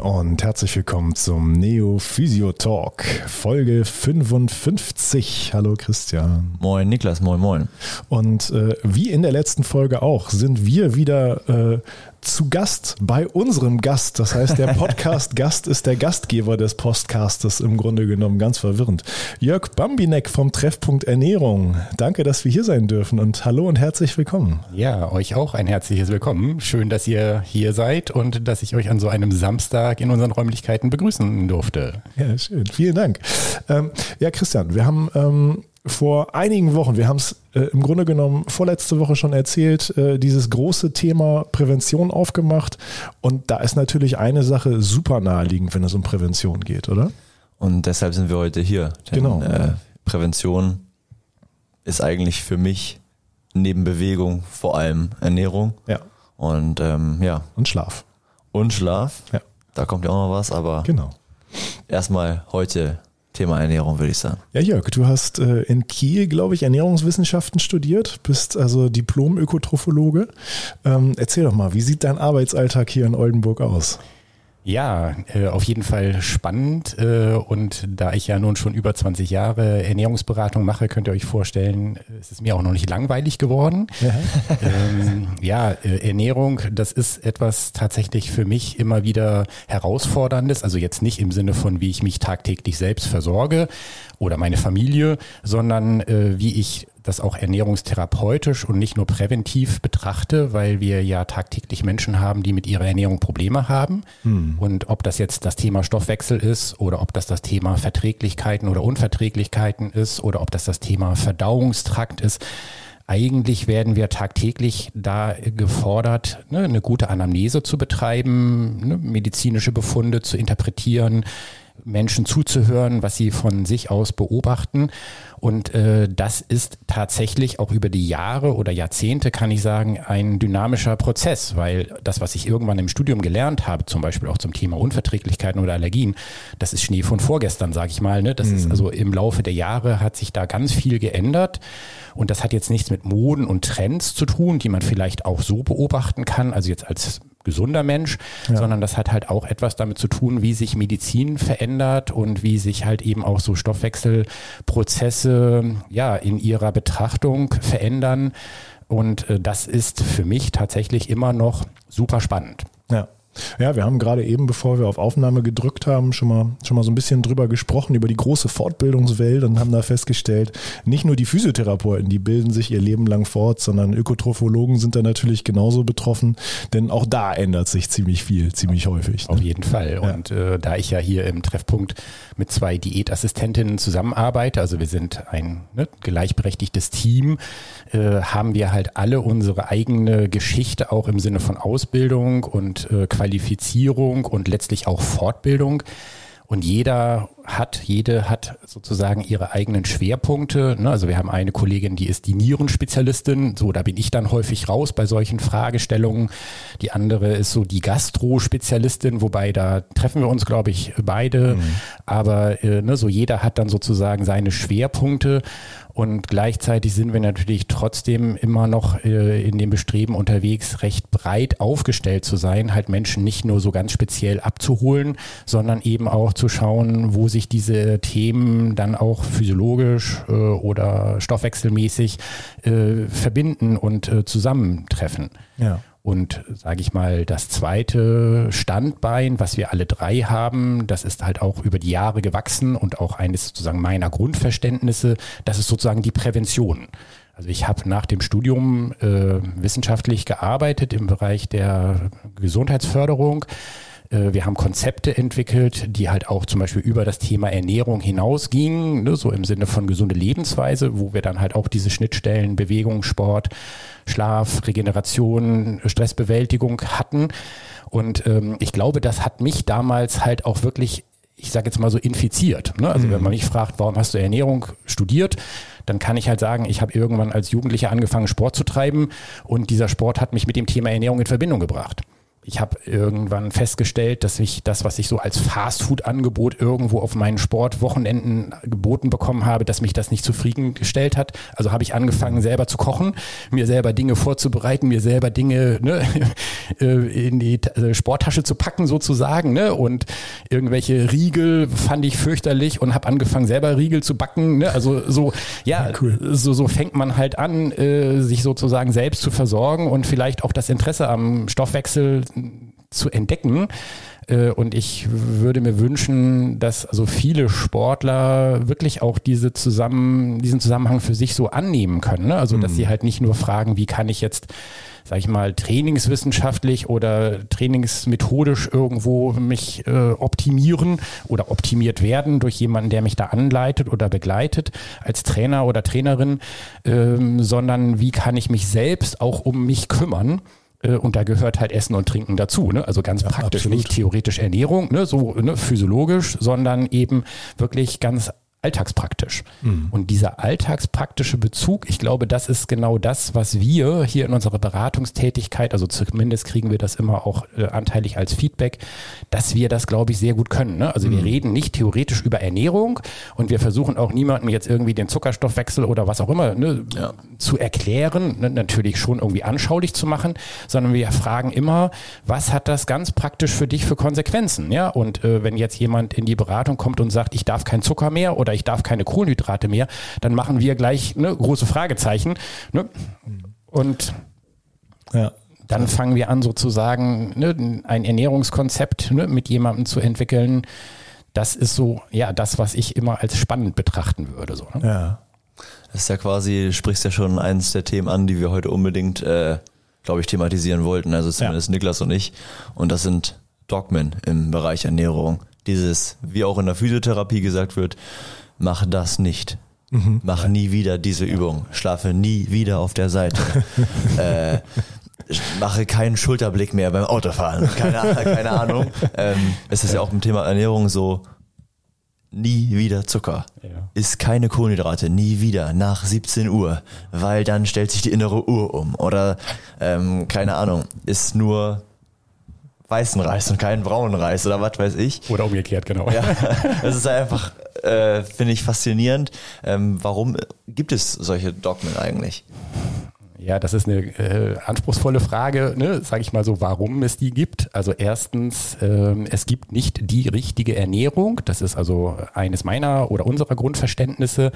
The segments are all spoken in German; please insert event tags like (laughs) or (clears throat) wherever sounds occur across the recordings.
und herzlich willkommen zum Neo Physio Talk, Folge 55. Hallo Christian. Moin Niklas, moin moin. Und äh, wie in der letzten Folge auch sind wir wieder äh, zu Gast bei unserem Gast. Das heißt, der (laughs) Podcast-Gast ist der Gastgeber des Podcastes im Grunde genommen. Ganz verwirrend. Jörg Bambinek vom Treffpunkt Ernährung. Danke, dass wir hier sein dürfen und hallo und herzlich willkommen. Ja, euch auch ein herzliches Willkommen. Schön, dass ihr hier seid und dass ich euch an so einem Samstag in unseren Räumlichkeiten begrüßen durfte. Ja, schön. Vielen Dank. Ähm, ja, Christian, wir haben ähm, vor einigen Wochen, wir haben es äh, im Grunde genommen vorletzte Woche schon erzählt, äh, dieses große Thema Prävention aufgemacht. Und da ist natürlich eine Sache super naheliegend, wenn es um Prävention geht, oder? Und deshalb sind wir heute hier. Denn, genau. Äh, Prävention ist eigentlich für mich neben Bewegung vor allem Ernährung. Ja. Und ähm, ja. Und Schlaf. Und Schlaf. Ja. Da kommt ja auch noch was, aber genau. erstmal heute Thema Ernährung, würde ich sagen. Ja, Jörg, du hast äh, in Kiel, glaube ich, Ernährungswissenschaften studiert, bist also Diplom-Ökotrophologe. Ähm, erzähl doch mal, wie sieht dein Arbeitsalltag hier in Oldenburg aus? Ja, äh, auf jeden Fall spannend. Äh, und da ich ja nun schon über 20 Jahre Ernährungsberatung mache, könnt ihr euch vorstellen, es ist mir auch noch nicht langweilig geworden. Ja, (laughs) ähm, ja äh, Ernährung, das ist etwas tatsächlich für mich immer wieder herausforderndes. Also jetzt nicht im Sinne von, wie ich mich tagtäglich selbst versorge oder meine Familie, sondern äh, wie ich das auch ernährungstherapeutisch und nicht nur präventiv betrachte, weil wir ja tagtäglich Menschen haben, die mit ihrer Ernährung Probleme haben. Hm. Und ob das jetzt das Thema Stoffwechsel ist oder ob das das Thema Verträglichkeiten oder Unverträglichkeiten ist oder ob das das Thema Verdauungstrakt ist, eigentlich werden wir tagtäglich da gefordert, ne, eine gute Anamnese zu betreiben, ne, medizinische Befunde zu interpretieren, Menschen zuzuhören, was sie von sich aus beobachten. Und äh, das ist tatsächlich auch über die Jahre oder Jahrzehnte, kann ich sagen, ein dynamischer Prozess, weil das, was ich irgendwann im Studium gelernt habe, zum Beispiel auch zum Thema Unverträglichkeiten oder Allergien, das ist Schnee von vorgestern, sage ich mal. Ne? Das mhm. ist also im Laufe der Jahre hat sich da ganz viel geändert. Und das hat jetzt nichts mit Moden und Trends zu tun, die man vielleicht auch so beobachten kann, also jetzt als gesunder Mensch, ja. sondern das hat halt auch etwas damit zu tun, wie sich Medizin verändert und wie sich halt eben auch so Stoffwechselprozesse ja in ihrer Betrachtung verändern. Und äh, das ist für mich tatsächlich immer noch super spannend. Ja. Ja, wir haben gerade eben, bevor wir auf Aufnahme gedrückt haben, schon mal, schon mal so ein bisschen drüber gesprochen, über die große Fortbildungswelt und haben da festgestellt, nicht nur die Physiotherapeuten, die bilden sich ihr Leben lang fort, sondern Ökotrophologen sind da natürlich genauso betroffen, denn auch da ändert sich ziemlich viel, ziemlich häufig. Ne? Auf jeden Fall. Ja. Und äh, da ich ja hier im Treffpunkt mit zwei Diätassistentinnen zusammenarbeite, also wir sind ein ne, gleichberechtigtes Team, äh, haben wir halt alle unsere eigene Geschichte auch im Sinne von Ausbildung und äh, Qualifizierung und letztlich auch Fortbildung. Und jeder hat, jede hat sozusagen ihre eigenen Schwerpunkte. Ne? Also wir haben eine Kollegin, die ist die Nierenspezialistin. So, da bin ich dann häufig raus bei solchen Fragestellungen. Die andere ist so die Gastro-Spezialistin, wobei da treffen wir uns, glaube ich, beide. Mhm. Aber äh, ne, so jeder hat dann sozusagen seine Schwerpunkte. Und gleichzeitig sind wir natürlich trotzdem immer noch äh, in dem Bestreben unterwegs, recht breit aufgestellt zu sein, halt Menschen nicht nur so ganz speziell abzuholen, sondern eben auch zu schauen, wo sich diese Themen dann auch physiologisch äh, oder stoffwechselmäßig äh, verbinden und äh, zusammentreffen. Ja. Und sage ich mal, das zweite Standbein, was wir alle drei haben, das ist halt auch über die Jahre gewachsen und auch eines sozusagen meiner Grundverständnisse, das ist sozusagen die Prävention. Also ich habe nach dem Studium äh, wissenschaftlich gearbeitet im Bereich der Gesundheitsförderung wir haben Konzepte entwickelt, die halt auch zum Beispiel über das Thema Ernährung hinausgingen, ne, so im Sinne von gesunde Lebensweise, wo wir dann halt auch diese Schnittstellen Bewegung, Sport, Schlaf, Regeneration, Stressbewältigung hatten. Und ähm, ich glaube, das hat mich damals halt auch wirklich ich sage jetzt mal so infiziert. Ne? Also mhm. wenn man mich fragt, warum hast du Ernährung studiert, dann kann ich halt sagen, ich habe irgendwann als Jugendlicher angefangen, Sport zu treiben und dieser Sport hat mich mit dem Thema Ernährung in Verbindung gebracht ich habe irgendwann festgestellt, dass ich das, was ich so als Fastfood-Angebot irgendwo auf meinen Sportwochenenden geboten bekommen habe, dass mich das nicht zufriedengestellt hat. Also habe ich angefangen, selber zu kochen, mir selber Dinge vorzubereiten, mir selber Dinge ne, (laughs) äh, in die äh, Sporttasche zu packen sozusagen. Ne? Und irgendwelche Riegel fand ich fürchterlich und habe angefangen, selber Riegel zu backen. Ne? Also so, ja, cool. so, so fängt man halt an, äh, sich sozusagen selbst zu versorgen und vielleicht auch das Interesse am Stoffwechsel zu entdecken. Äh, und ich würde mir wünschen, dass also viele Sportler wirklich auch diese zusammen, diesen Zusammenhang für sich so annehmen können. Ne? Also, dass mhm. sie halt nicht nur fragen, wie kann ich jetzt, sag ich mal, trainingswissenschaftlich oder trainingsmethodisch irgendwo mich äh, optimieren oder optimiert werden durch jemanden, der mich da anleitet oder begleitet als Trainer oder Trainerin, ähm, sondern wie kann ich mich selbst auch um mich kümmern und da gehört halt Essen und Trinken dazu. Ne? Also ganz ja, praktisch, absolut. nicht theoretisch Ernährung, ne? so ne? physiologisch, sondern eben wirklich ganz alltagspraktisch. Mhm. Und dieser alltagspraktische Bezug, ich glaube, das ist genau das, was wir hier in unserer Beratungstätigkeit, also zumindest kriegen wir das immer auch äh, anteilig als Feedback, dass wir das, glaube ich, sehr gut können. Ne? Also mhm. wir reden nicht theoretisch über Ernährung und wir versuchen auch niemandem jetzt irgendwie den Zuckerstoffwechsel oder was auch immer ne, ja. zu erklären, ne? natürlich schon irgendwie anschaulich zu machen, sondern wir fragen immer, was hat das ganz praktisch für dich für Konsequenzen? Ja, und äh, wenn jetzt jemand in die Beratung kommt und sagt, ich darf kein Zucker mehr oder ich darf keine Kohlenhydrate mehr, dann machen wir gleich ne, große Fragezeichen. Ne? Und ja. dann fangen wir an, sozusagen ne, ein Ernährungskonzept ne, mit jemandem zu entwickeln. Das ist so, ja, das, was ich immer als spannend betrachten würde. So, ne? Ja. Das ist ja quasi, sprichst ja schon eins der Themen an, die wir heute unbedingt, äh, glaube ich, thematisieren wollten. Also zumindest ja. Niklas und ich. Und das sind Dogmen im Bereich Ernährung. Dieses, wie auch in der Physiotherapie gesagt wird, mach das nicht. Mhm. Mach nie wieder diese Übung. Schlafe nie wieder auf der Seite. (laughs) äh, mache keinen Schulterblick mehr beim Autofahren. Keine, keine Ahnung. Ähm, es ist ja auch im Thema Ernährung so, nie wieder Zucker. Ja. Ist keine Kohlenhydrate, nie wieder nach 17 Uhr, weil dann stellt sich die innere Uhr um. Oder ähm, keine Ahnung, ist nur weißen Reis und keinen braunen Reis oder was weiß ich. Oder umgekehrt, genau. Ja, (laughs) das ist einfach, äh, finde ich faszinierend. Ähm, warum gibt es solche Dogmen eigentlich? Ja, das ist eine äh, anspruchsvolle Frage, ne? sage ich mal so, warum es die gibt. Also erstens, ähm, es gibt nicht die richtige Ernährung. Das ist also eines meiner oder unserer Grundverständnisse.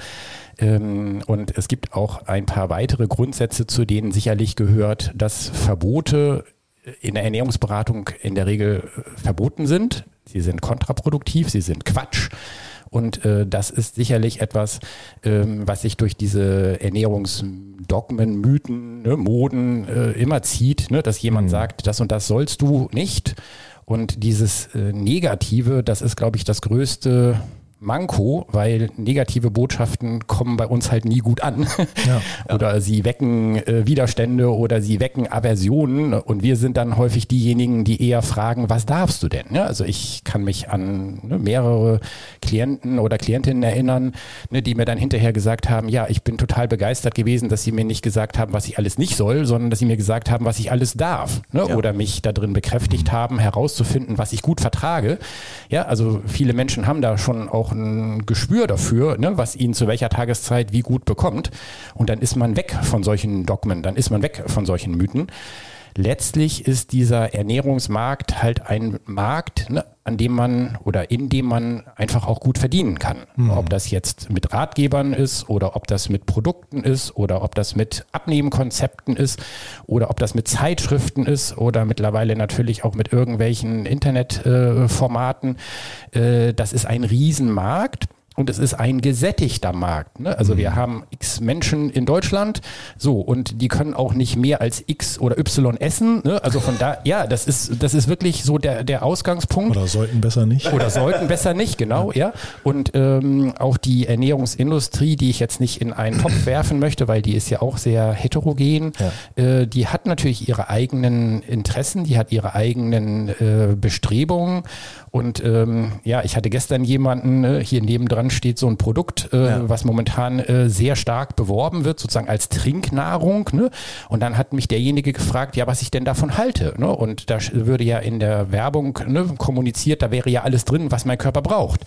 Ähm, und es gibt auch ein paar weitere Grundsätze, zu denen sicherlich gehört, dass Verbote in der Ernährungsberatung in der Regel äh, verboten sind. Sie sind kontraproduktiv, sie sind Quatsch. Und äh, das ist sicherlich etwas, ähm, was sich durch diese Ernährungsdogmen, Mythen, ne, Moden äh, immer zieht, ne, dass jemand mhm. sagt, das und das sollst du nicht. Und dieses äh, Negative, das ist, glaube ich, das größte Manko, weil negative Botschaften kommen bei uns halt nie gut an. (laughs) Ja, (laughs) oder sie wecken äh, Widerstände oder sie wecken Aversionen und wir sind dann häufig diejenigen, die eher fragen, was darfst du denn? Ja, also ich kann mich an ne, mehrere Klienten oder Klientinnen erinnern, ne, die mir dann hinterher gesagt haben, ja, ich bin total begeistert gewesen, dass sie mir nicht gesagt haben, was ich alles nicht soll, sondern dass sie mir gesagt haben, was ich alles darf. Ne? Ja. Oder mich da drin bekräftigt mhm. haben, herauszufinden, was ich gut vertrage. Ja, also viele Menschen haben da schon auch ein Gespür dafür, ne, was ihn zu welcher Tageszeit wie gut bekommt. Und dann ist man weg von solchen Dogmen, dann ist man weg von solchen Mythen. Letztlich ist dieser Ernährungsmarkt halt ein Markt, ne, an dem man oder in dem man einfach auch gut verdienen kann. Mhm. Ob das jetzt mit Ratgebern ist oder ob das mit Produkten ist oder ob das mit Abnehmkonzepten ist oder ob das mit Zeitschriften ist oder mittlerweile natürlich auch mit irgendwelchen Internetformaten. Äh, äh, das ist ein Riesenmarkt. Und es ist ein gesättigter Markt. Ne? Also mhm. wir haben x Menschen in Deutschland, so und die können auch nicht mehr als x oder y essen. Ne? Also von da, ja, das ist das ist wirklich so der der Ausgangspunkt. Oder sollten besser nicht. Oder sollten besser nicht, genau, ja. ja. Und ähm, auch die Ernährungsindustrie, die ich jetzt nicht in einen Topf (clears throat) werfen möchte, weil die ist ja auch sehr heterogen. Ja. Äh, die hat natürlich ihre eigenen Interessen, die hat ihre eigenen äh, Bestrebungen. Und ähm, ja, ich hatte gestern jemanden äh, hier nebendran dann steht so ein Produkt, äh, ja. was momentan äh, sehr stark beworben wird, sozusagen als Trinknahrung. Ne? Und dann hat mich derjenige gefragt, ja, was ich denn davon halte. Ne? Und da würde ja in der Werbung ne, kommuniziert, da wäre ja alles drin, was mein Körper braucht.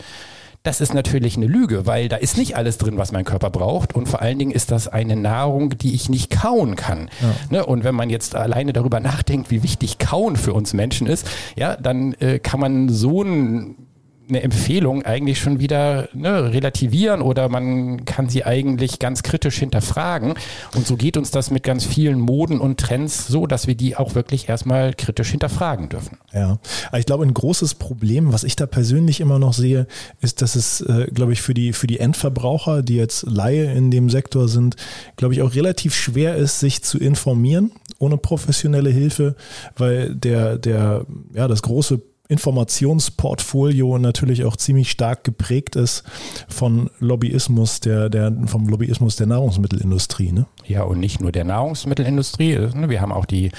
Das ist natürlich eine Lüge, weil da ist nicht alles drin, was mein Körper braucht. Und vor allen Dingen ist das eine Nahrung, die ich nicht kauen kann. Ja. Ne? Und wenn man jetzt alleine darüber nachdenkt, wie wichtig Kauen für uns Menschen ist, ja, dann äh, kann man so ein eine Empfehlung eigentlich schon wieder ne, relativieren oder man kann sie eigentlich ganz kritisch hinterfragen. Und so geht uns das mit ganz vielen Moden und Trends so, dass wir die auch wirklich erstmal kritisch hinterfragen dürfen. Ja, ich glaube, ein großes Problem, was ich da persönlich immer noch sehe, ist, dass es, äh, glaube ich, für die, für die Endverbraucher, die jetzt Laie in dem Sektor sind, glaube ich, auch relativ schwer ist, sich zu informieren ohne professionelle Hilfe, weil der, der, ja, das große Informationsportfolio natürlich auch ziemlich stark geprägt ist von Lobbyismus, der, der, vom Lobbyismus der Nahrungsmittelindustrie. Ne? Ja, und nicht nur der Nahrungsmittelindustrie. Ne? Wir haben auch die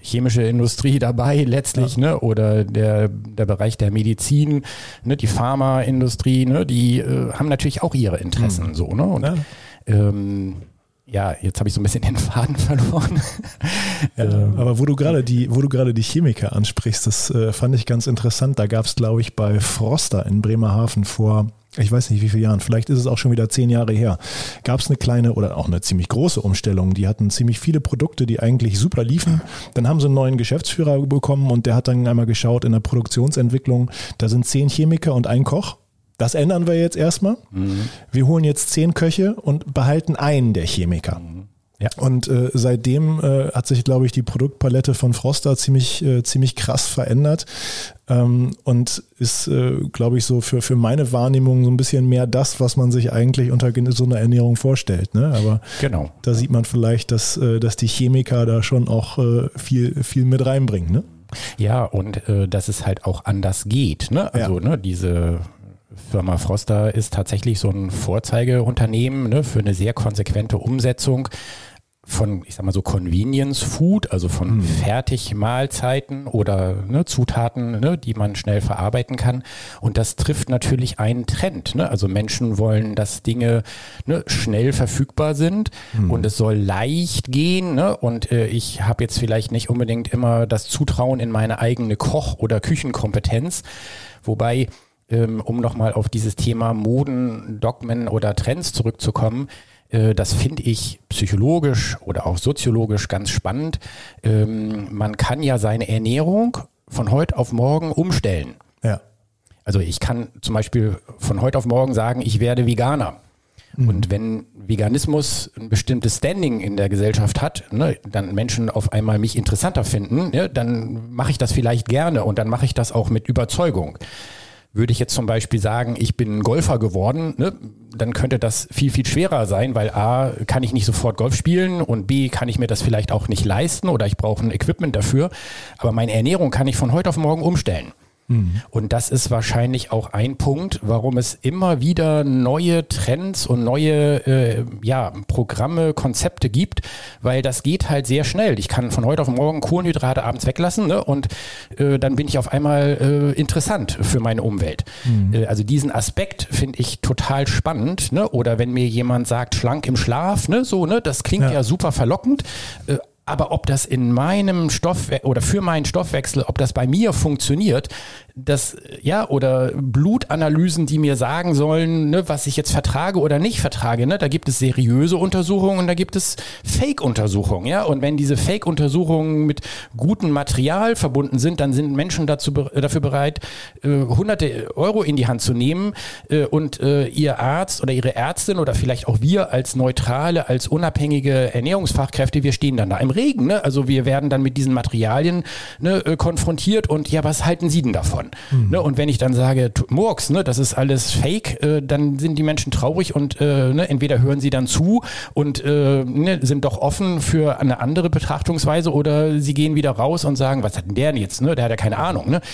chemische Industrie (laughs) dabei letztlich, ja. ne? Oder der, der Bereich der Medizin, ne? die Pharmaindustrie, ne? die äh, haben natürlich auch ihre Interessen mhm. so, ne? Und ja. ähm, ja, jetzt habe ich so ein bisschen den Faden (laughs) verloren. (laughs) Ja, aber wo du gerade die, wo du gerade die Chemiker ansprichst, das äh, fand ich ganz interessant. Da gab es, glaube ich, bei Froster in Bremerhaven vor, ich weiß nicht wie viele Jahren, vielleicht ist es auch schon wieder zehn Jahre her, gab es eine kleine oder auch eine ziemlich große Umstellung. Die hatten ziemlich viele Produkte, die eigentlich super liefen. Dann haben sie einen neuen Geschäftsführer bekommen und der hat dann einmal geschaut in der Produktionsentwicklung. Da sind zehn Chemiker und ein Koch. Das ändern wir jetzt erstmal. Mhm. Wir holen jetzt zehn Köche und behalten einen der Chemiker. Mhm. Ja. Und äh, seitdem äh, hat sich, glaube ich, die Produktpalette von Froster ziemlich, äh, ziemlich krass verändert ähm, und ist, äh, glaube ich, so für, für meine Wahrnehmung so ein bisschen mehr das, was man sich eigentlich unter so einer Ernährung vorstellt. Ne? Aber genau. da sieht man vielleicht, dass, äh, dass die Chemiker da schon auch äh, viel, viel mit reinbringen. Ne? Ja, und dass es halt auch anders geht. Ne? Also ja. ne, diese Firma Froster ist tatsächlich so ein Vorzeigeunternehmen ne, für eine sehr konsequente Umsetzung von, ich sag mal so, Convenience Food, also von mhm. Fertigmahlzeiten oder ne, Zutaten, ne, die man schnell verarbeiten kann. Und das trifft natürlich einen Trend. Ne? Also Menschen wollen, dass Dinge ne, schnell verfügbar sind mhm. und es soll leicht gehen. Ne? Und äh, ich habe jetzt vielleicht nicht unbedingt immer das Zutrauen in meine eigene Koch- oder Küchenkompetenz. Wobei ähm, um nochmal auf dieses Thema Moden, Dogmen oder Trends zurückzukommen, äh, das finde ich psychologisch oder auch soziologisch ganz spannend. Ähm, man kann ja seine Ernährung von heute auf morgen umstellen. Ja. Also ich kann zum Beispiel von heute auf morgen sagen, ich werde Veganer. Mhm. Und wenn Veganismus ein bestimmtes Standing in der Gesellschaft hat, ne, dann Menschen auf einmal mich interessanter finden, ne, dann mache ich das vielleicht gerne und dann mache ich das auch mit Überzeugung. Würde ich jetzt zum Beispiel sagen, ich bin Golfer geworden, ne, dann könnte das viel, viel schwerer sein, weil A, kann ich nicht sofort Golf spielen und B, kann ich mir das vielleicht auch nicht leisten oder ich brauche ein Equipment dafür. Aber meine Ernährung kann ich von heute auf morgen umstellen. Mhm. Und das ist wahrscheinlich auch ein Punkt, warum es immer wieder neue Trends und neue äh, ja, Programme, Konzepte gibt, weil das geht halt sehr schnell. Ich kann von heute auf morgen Kohlenhydrate abends weglassen ne? und äh, dann bin ich auf einmal äh, interessant für meine Umwelt. Mhm. Äh, also diesen Aspekt finde ich total spannend. Ne? Oder wenn mir jemand sagt, schlank im Schlaf, ne? so, ne? das klingt ja, ja super verlockend. Äh, aber ob das in meinem Stoff oder für meinen Stoffwechsel, ob das bei mir funktioniert, das, ja, oder Blutanalysen, die mir sagen sollen, ne, was ich jetzt vertrage oder nicht vertrage, ne, da gibt es seriöse Untersuchungen und da gibt es Fake-Untersuchungen, ja, und wenn diese Fake-Untersuchungen mit gutem Material verbunden sind, dann sind Menschen dazu, dafür bereit, äh, hunderte Euro in die Hand zu nehmen äh, und äh, ihr Arzt oder ihre Ärztin oder vielleicht auch wir als neutrale, als unabhängige Ernährungsfachkräfte, wir stehen dann da im Regen, ne, also wir werden dann mit diesen Materialien ne, äh, konfrontiert und ja, was halten Sie denn davon? Davon. Mhm. Ne, und wenn ich dann sage, Murks, ne, das ist alles Fake, äh, dann sind die Menschen traurig und äh, ne, entweder hören sie dann zu und äh, ne, sind doch offen für eine andere Betrachtungsweise oder sie gehen wieder raus und sagen, was hat denn der denn jetzt? Ne? Der hat ja keine Ahnung. Ne? (laughs)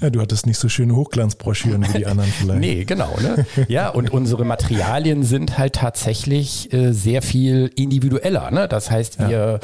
Ja, du hattest nicht so schöne Hochglanzbroschüren wie die (laughs) anderen vielleicht. nee, genau. Ne? Ja, und unsere Materialien sind halt tatsächlich äh, sehr viel individueller. Ne? Das heißt, wir ja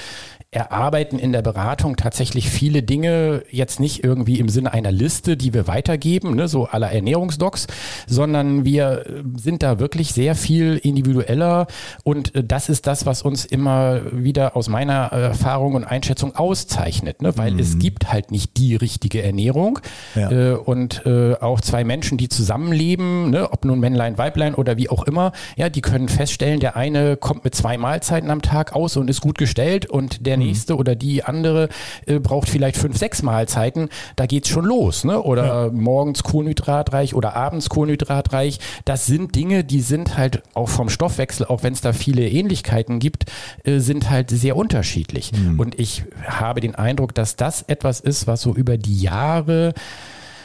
erarbeiten in der Beratung tatsächlich viele Dinge jetzt nicht irgendwie im Sinne einer Liste, die wir weitergeben, ne, so aller Ernährungsdocs, sondern wir sind da wirklich sehr viel individueller und äh, das ist das, was uns immer wieder aus meiner Erfahrung und Einschätzung auszeichnet, ne, weil mhm. es gibt halt nicht die richtige Ernährung ja. äh, und äh, auch zwei Menschen, die zusammenleben, ne, ob nun Männlein, Weiblein oder wie auch immer, ja, die können feststellen, der eine kommt mit zwei Mahlzeiten am Tag aus und ist gut gestellt und der nächste oder die andere äh, braucht vielleicht fünf, sechs Mahlzeiten, da geht's schon los. Ne? Oder ja. morgens kohlenhydratreich oder abends kohlenhydratreich. Das sind Dinge, die sind halt auch vom Stoffwechsel, auch wenn es da viele Ähnlichkeiten gibt, äh, sind halt sehr unterschiedlich. Mhm. Und ich habe den Eindruck, dass das etwas ist, was so über die Jahre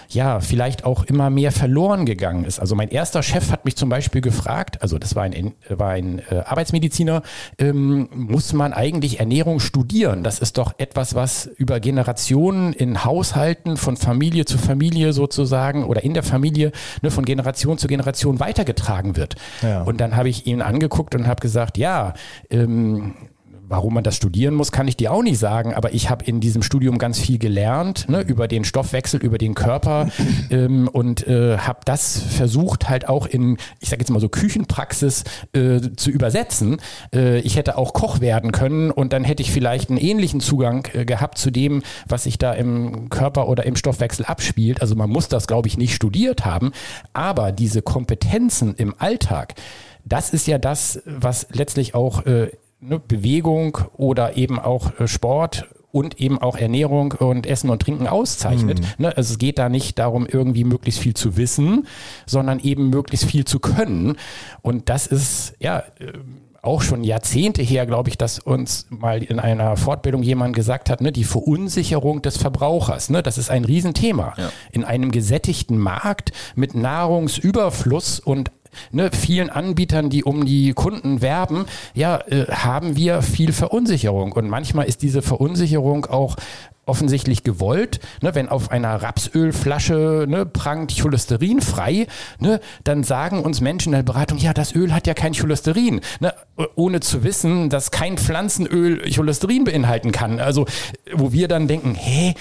ja, vielleicht auch immer mehr verloren gegangen ist. Also mein erster Chef hat mich zum Beispiel gefragt, also das war ein, war ein äh, Arbeitsmediziner, ähm, muss man eigentlich Ernährung studieren? Das ist doch etwas, was über Generationen in Haushalten von Familie zu Familie sozusagen oder in der Familie ne, von Generation zu Generation weitergetragen wird. Ja. Und dann habe ich ihn angeguckt und habe gesagt, ja, ähm, Warum man das studieren muss, kann ich dir auch nicht sagen, aber ich habe in diesem Studium ganz viel gelernt ne, über den Stoffwechsel, über den Körper (laughs) ähm, und äh, habe das versucht halt auch in, ich sage jetzt mal so Küchenpraxis äh, zu übersetzen. Äh, ich hätte auch Koch werden können und dann hätte ich vielleicht einen ähnlichen Zugang äh, gehabt zu dem, was sich da im Körper oder im Stoffwechsel abspielt. Also man muss das, glaube ich, nicht studiert haben, aber diese Kompetenzen im Alltag, das ist ja das, was letztlich auch äh, ne, Bewegung oder eben auch äh, Sport und eben auch Ernährung und Essen und Trinken auszeichnet. Mhm. Ne, also es geht da nicht darum, irgendwie möglichst viel zu wissen, sondern eben möglichst viel zu können. Und das ist ja äh, auch schon Jahrzehnte her, glaube ich, dass uns mal in einer Fortbildung jemand gesagt hat, ne, die Verunsicherung des Verbrauchers, ne, das ist ein Riesenthema. Ja. In einem gesättigten Markt mit Nahrungsüberfluss und ne, vielen Anbietern, die um die Kunden werben, ja, äh, haben wir viel Verunsicherung. Und manchmal ist diese Verunsicherung auch offensichtlich gewollt. Ne, wenn auf einer Rapsölflasche ne, prangt cholesterinfrei, ne, dann sagen uns Menschen in der Beratung, ja, das Öl hat ja kein Cholesterin, ne, ohne zu wissen, dass kein Pflanzenöl Cholesterin beinhalten kann. Also, wo wir dann denken, hä, äh,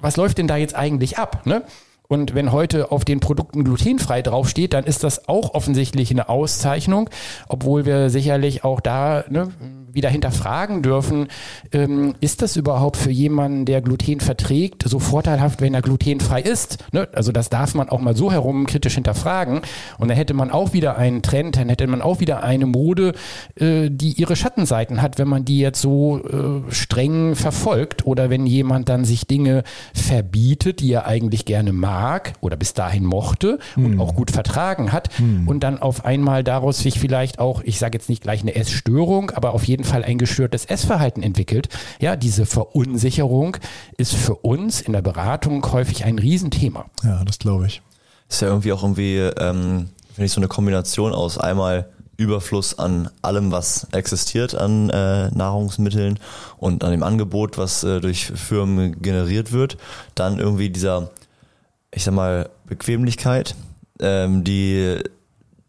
was läuft denn da jetzt eigentlich ab? Ne? Und wenn heute auf den Produkten glutenfrei draufsteht, dann ist das auch offensichtlich eine Auszeichnung, obwohl wir sicherlich auch da ne, wieder hinterfragen dürfen, ähm, ist das überhaupt für jemanden, der Gluten verträgt, so vorteilhaft, wenn er glutenfrei ist? Ne? Also das darf man auch mal so herum kritisch hinterfragen. Und dann hätte man auch wieder einen Trend, dann hätte man auch wieder eine Mode, äh, die ihre Schattenseiten hat, wenn man die jetzt so äh, streng verfolgt oder wenn jemand dann sich Dinge verbietet, die er eigentlich gerne mag oder bis dahin mochte hm. und auch gut vertragen hat hm. und dann auf einmal daraus sich vielleicht auch, ich sage jetzt nicht gleich eine Essstörung, aber auf jeden jeden Fall ein gestörtes Essverhalten entwickelt. Ja, diese Verunsicherung ist für uns in der Beratung häufig ein Riesenthema. Ja, das glaube ich. Ist ja irgendwie auch irgendwie, ähm, finde ich, so eine Kombination aus einmal Überfluss an allem, was existiert an äh, Nahrungsmitteln und an dem Angebot, was äh, durch Firmen generiert wird. Dann irgendwie dieser, ich sag mal, Bequemlichkeit, ähm, die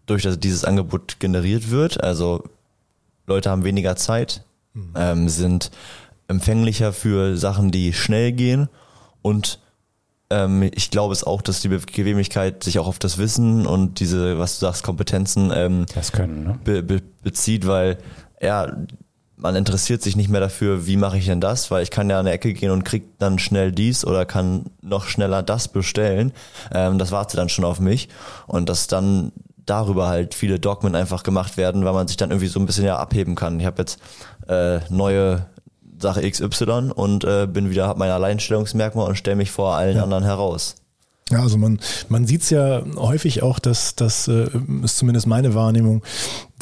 durch das, dieses Angebot generiert wird. Also Leute haben weniger Zeit, mhm. ähm, sind empfänglicher für Sachen, die schnell gehen und ähm, ich glaube es auch, dass die Bequemlichkeit sich auch auf das Wissen und diese, was du sagst, Kompetenzen ähm, das können, ne? be be bezieht, weil ja, man interessiert sich nicht mehr dafür, wie mache ich denn das, weil ich kann ja an der Ecke gehen und krieg dann schnell dies oder kann noch schneller das bestellen. Ähm, das wartet dann schon auf mich und das dann darüber halt viele Dogmen einfach gemacht werden, weil man sich dann irgendwie so ein bisschen ja abheben kann. Ich habe jetzt äh, neue Sache XY und äh, bin wieder, hab mein Alleinstellungsmerkmal und stelle mich vor allen ja. anderen heraus. Ja, also man, man sieht es ja häufig auch, dass das äh, ist zumindest meine Wahrnehmung,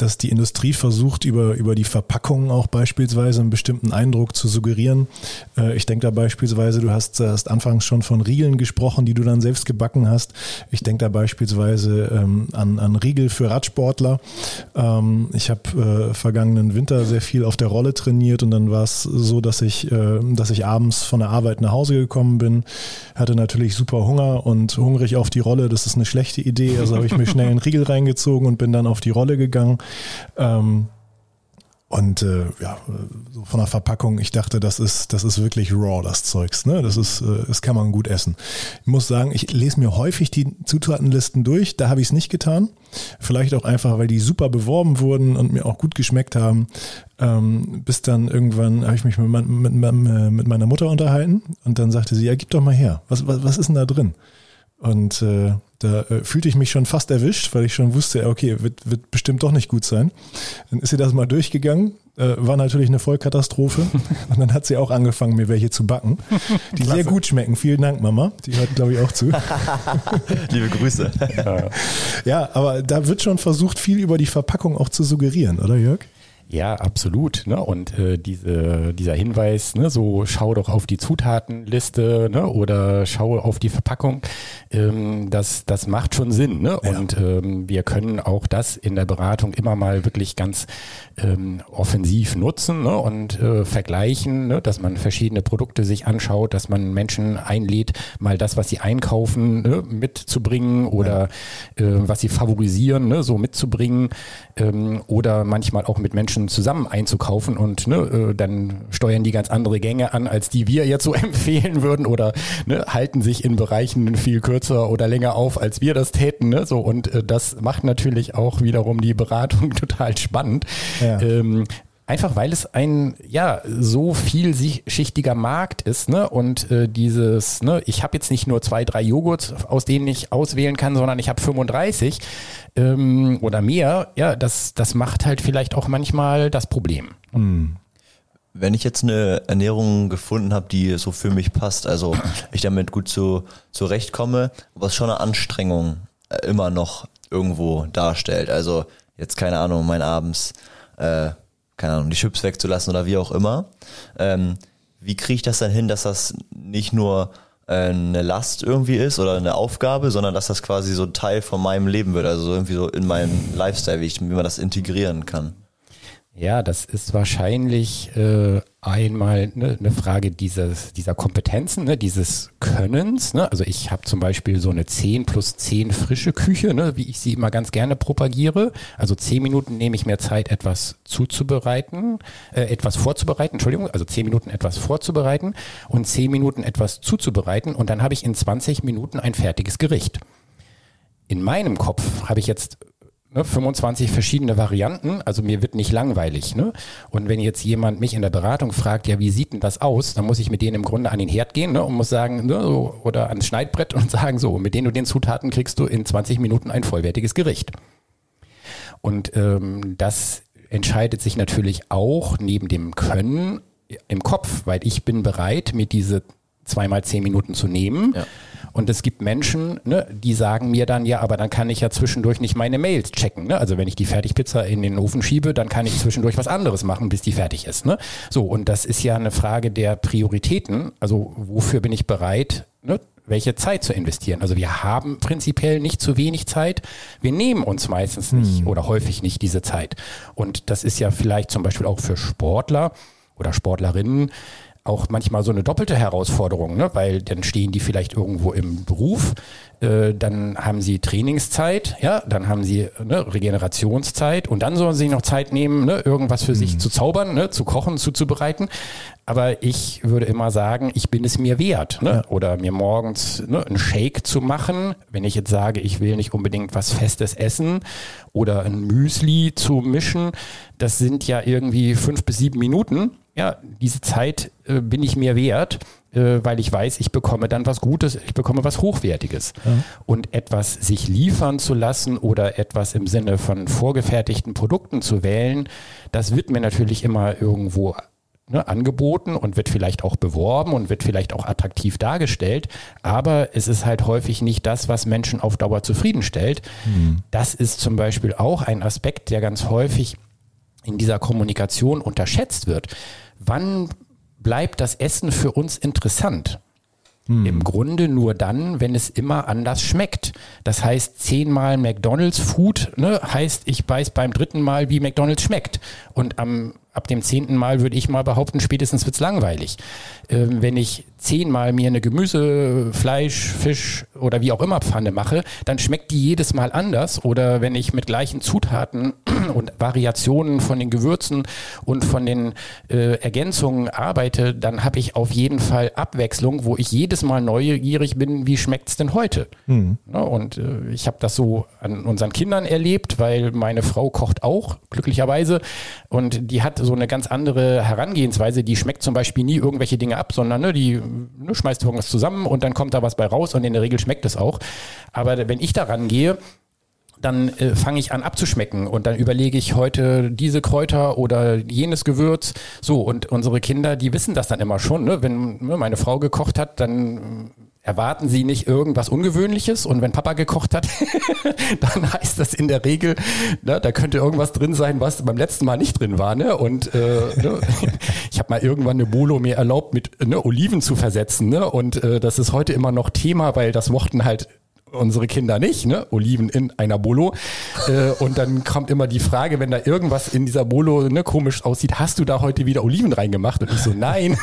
dass die Industrie versucht, über, über die Verpackung auch beispielsweise einen bestimmten Eindruck zu suggerieren. Äh, ich denke da beispielsweise, du hast, hast anfangs schon von Riegeln gesprochen, die du dann selbst gebacken hast. Ich denke da beispielsweise ähm, an, an Riegel für Radsportler. Ähm, ich habe äh, vergangenen Winter sehr viel auf der Rolle trainiert und dann war es so, dass ich, äh, dass ich abends von der Arbeit nach Hause gekommen bin, hatte natürlich super Hunger und hungrig auf die Rolle. Das ist eine schlechte Idee. Also habe ich mir schnell einen Riegel reingezogen und bin dann auf die Rolle gegangen. Ähm, Und äh, ja, so von der Verpackung, ich dachte, das ist, das ist wirklich raw, das Zeugs. Ne? Das ist, äh, das kann man gut essen. Ich muss sagen, ich lese mir häufig die Zutatenlisten durch. Da habe ich es nicht getan. Vielleicht auch einfach, weil die super beworben wurden und mir auch gut geschmeckt haben. Ähm, bis dann irgendwann habe ich mich mit, mit, mit, meiner Mutter unterhalten und dann sagte sie, ja, gib doch mal her. Was, was, was ist denn da drin? Und äh, da äh, fühlte ich mich schon fast erwischt, weil ich schon wusste, okay, wird, wird bestimmt doch nicht gut sein. Dann ist sie das mal durchgegangen, äh, war natürlich eine Vollkatastrophe. (laughs) Und dann hat sie auch angefangen, mir welche zu backen, die Klasse. sehr gut schmecken. Vielen Dank, Mama. Die hört, glaube ich, auch zu. (laughs) Liebe Grüße. ja, aber da wird schon versucht, viel über die Verpackung auch zu suggerieren, oder Jörg? Ja, absolut. Ne? Und äh, diese, dieser Hinweis, ne, so schau doch auf die Zutatenliste ne, oder schau auf die Verpackung, ähm, das, das macht schon Sinn. Ne? Ja. Und ähm, wir können auch das in der Beratung immer mal wirklich ganz ähm, offensiv nutzen ne? und äh, vergleichen, ne? dass man verschiedene Produkte sich anschaut, dass man Menschen einlädt, mal das, was sie einkaufen, ne? mitzubringen oder ja. äh, was sie favorisieren, ne? so mitzubringen ähm, oder manchmal auch mit Menschen Menschen zusammen einzukaufen und ne, äh, dann steuern die ganz andere Gänge an, als die wir jetzt so (laughs) empfehlen würden oder ne, halten sich in Bereichen viel kürzer oder länger auf, als wir das täten. Ne? So, und äh, das macht natürlich auch wiederum die Beratung (laughs) total spannend. Ja. Ähm, Einfach weil es ein ja so vielschichtiger Markt ist, ne? Und äh, dieses, ne, ich habe jetzt nicht nur zwei, drei Joghurts, aus denen ich auswählen kann, sondern ich habe 35 ähm, oder mehr. Ja, das, das macht halt vielleicht auch manchmal das Problem. Hm. Wenn ich jetzt eine Ernährung gefunden habe, die so für mich passt, also ich damit gut zu, zurechtkomme, was schon eine Anstrengung äh, immer noch irgendwo darstellt. Also jetzt keine Ahnung, mein abends äh, keine Ahnung, die Chips wegzulassen oder wie auch immer. Ähm, wie kriege ich das dann hin, dass das nicht nur äh, eine Last irgendwie ist oder eine Aufgabe, sondern dass das quasi so ein Teil von meinem Leben wird, also irgendwie so in meinem Lifestyle, wie, ich, wie man das integrieren kann? Ja, das ist wahrscheinlich äh, einmal ne, eine Frage dieses, dieser Kompetenzen, ne, dieses Könnens. Ne? Also ich habe zum Beispiel so eine 10 plus 10 frische Küche, ne, wie ich sie immer ganz gerne propagiere. Also 10 Minuten nehme ich mir Zeit, etwas zuzubereiten, äh, etwas vorzubereiten, Entschuldigung, also 10 Minuten etwas vorzubereiten und 10 Minuten etwas zuzubereiten und dann habe ich in 20 Minuten ein fertiges Gericht. In meinem Kopf habe ich jetzt ne, 25 verschiedene Varianten, also mir wird nicht langweilig. Ne? Und wenn jetzt jemand mich in der Beratung fragt, ja, wie sieht denn das aus, dann muss ich mit denen im Grunde an den Herd gehen ne, und muss sagen, ne, so, oder ans Schneidbrett und (laughs) sagen, so, mit denen du den Zutaten kriegst du in 20 Minuten ein vollwertiges Gericht. Und ähm, das entscheidet sich natürlich auch neben dem Können im Kopf, weil ich bin bereit, mir diese zweimal zehn Minuten zu nehmen. Ja und es gibt Menschen, ne, die sagen mir dann, ja, aber dann kann ich ja zwischendurch nicht meine Mails checken. Ne? Also wenn ich die Fertigpizza in den Ofen schiebe, dann kann ich zwischendurch was anderes machen, bis die fertig ist. Ne? So, und das ist ja eine Frage der Prioritäten. Also wofür bin ich bereit, ne, welche Zeit zu investieren. Also wir haben prinzipiell nicht zu wenig Zeit. Wir nehmen uns meistens nicht hm. oder häufig nicht diese Zeit. Und das ist ja vielleicht zum Beispiel auch für Sportler oder Sportlerinnen auch manchmal so eine doppelte Herausforderung, ne? weil dann stehen die vielleicht irgendwo im Beruf, äh, dann haben sie Trainingszeit, ja, dann haben sie ne, Regenerationszeit und dann sollen sie noch Zeit nehmen, ne, irgendwas für mhm. sich zu zaubern, ne, zu kochen, zuzubereiten. Aber ich würde immer sagen, ich bin es mir wert, ne? oder mir morgens ne, einen Shake zu machen, wenn ich jetzt sage, ich will nicht unbedingt was Festes essen oder ein Müsli zu mischen, das sind ja irgendwie fünf bis sieben Minuten ja, diese Zeit äh, bin ich mir wert, äh, weil ich weiß, ich bekomme dann was Gutes, ich bekomme was Hochwertiges. Ja. Und etwas sich liefern zu lassen oder etwas im Sinne von vorgefertigten Produkten zu wählen, das wird mir natürlich immer irgendwo ne, angeboten und wird vielleicht auch beworben und wird vielleicht auch attraktiv dargestellt, aber es ist halt häufig nicht das, was Menschen auf Dauer zufriedenstellt. Mhm. Das ist zum Beispiel auch ein Aspekt, der ganz häufig in dieser Kommunikation unterschätzt wird. Wann bleibt das Essen für uns interessant? Hm. Im Grunde nur dann, wenn es immer anders schmeckt. Das heißt, zehnmal McDonalds Food ne, heißt, ich weiß beim dritten Mal, wie McDonalds schmeckt. Und am, ab dem zehnten Mal würde ich mal behaupten, spätestens wird's langweilig. Ähm, wenn ich zehnmal mir eine Gemüse, Fleisch, Fisch oder wie auch immer Pfanne mache, dann schmeckt die jedes Mal anders. Oder wenn ich mit gleichen Zutaten (clears throat) und Variationen von den Gewürzen und von den äh, Ergänzungen arbeite, dann habe ich auf jeden Fall Abwechslung, wo ich jedes Mal neugierig bin, wie schmeckt's denn heute? Mhm. Ja, und äh, ich habe das so an unseren Kindern erlebt, weil meine Frau kocht auch, glücklicherweise. Und die hat so eine ganz andere Herangehensweise. Die schmeckt zum Beispiel nie irgendwelche Dinge ab, sondern ne, die ne, schmeißt irgendwas zusammen und dann kommt da was bei raus und in der Regel schmeckt es auch. Aber wenn ich daran gehe, dann äh, fange ich an abzuschmecken und dann überlege ich heute diese Kräuter oder jenes Gewürz. So, und unsere Kinder, die wissen das dann immer schon. Ne? Wenn ne, meine Frau gekocht hat, dann erwarten sie nicht irgendwas Ungewöhnliches und wenn Papa gekocht hat, (laughs) dann heißt das in der Regel, ne, da könnte irgendwas drin sein, was beim letzten Mal nicht drin war. Ne? Und äh, ne, (laughs) ich habe mal irgendwann eine Bolo mir erlaubt, mit ne, Oliven zu versetzen. Ne? Und äh, das ist heute immer noch Thema, weil das mochten halt unsere Kinder nicht, ne? Oliven in einer Bolo. Äh, und dann kommt immer die Frage, wenn da irgendwas in dieser Bolo ne, komisch aussieht, hast du da heute wieder Oliven reingemacht? Und ich so, nein. (laughs)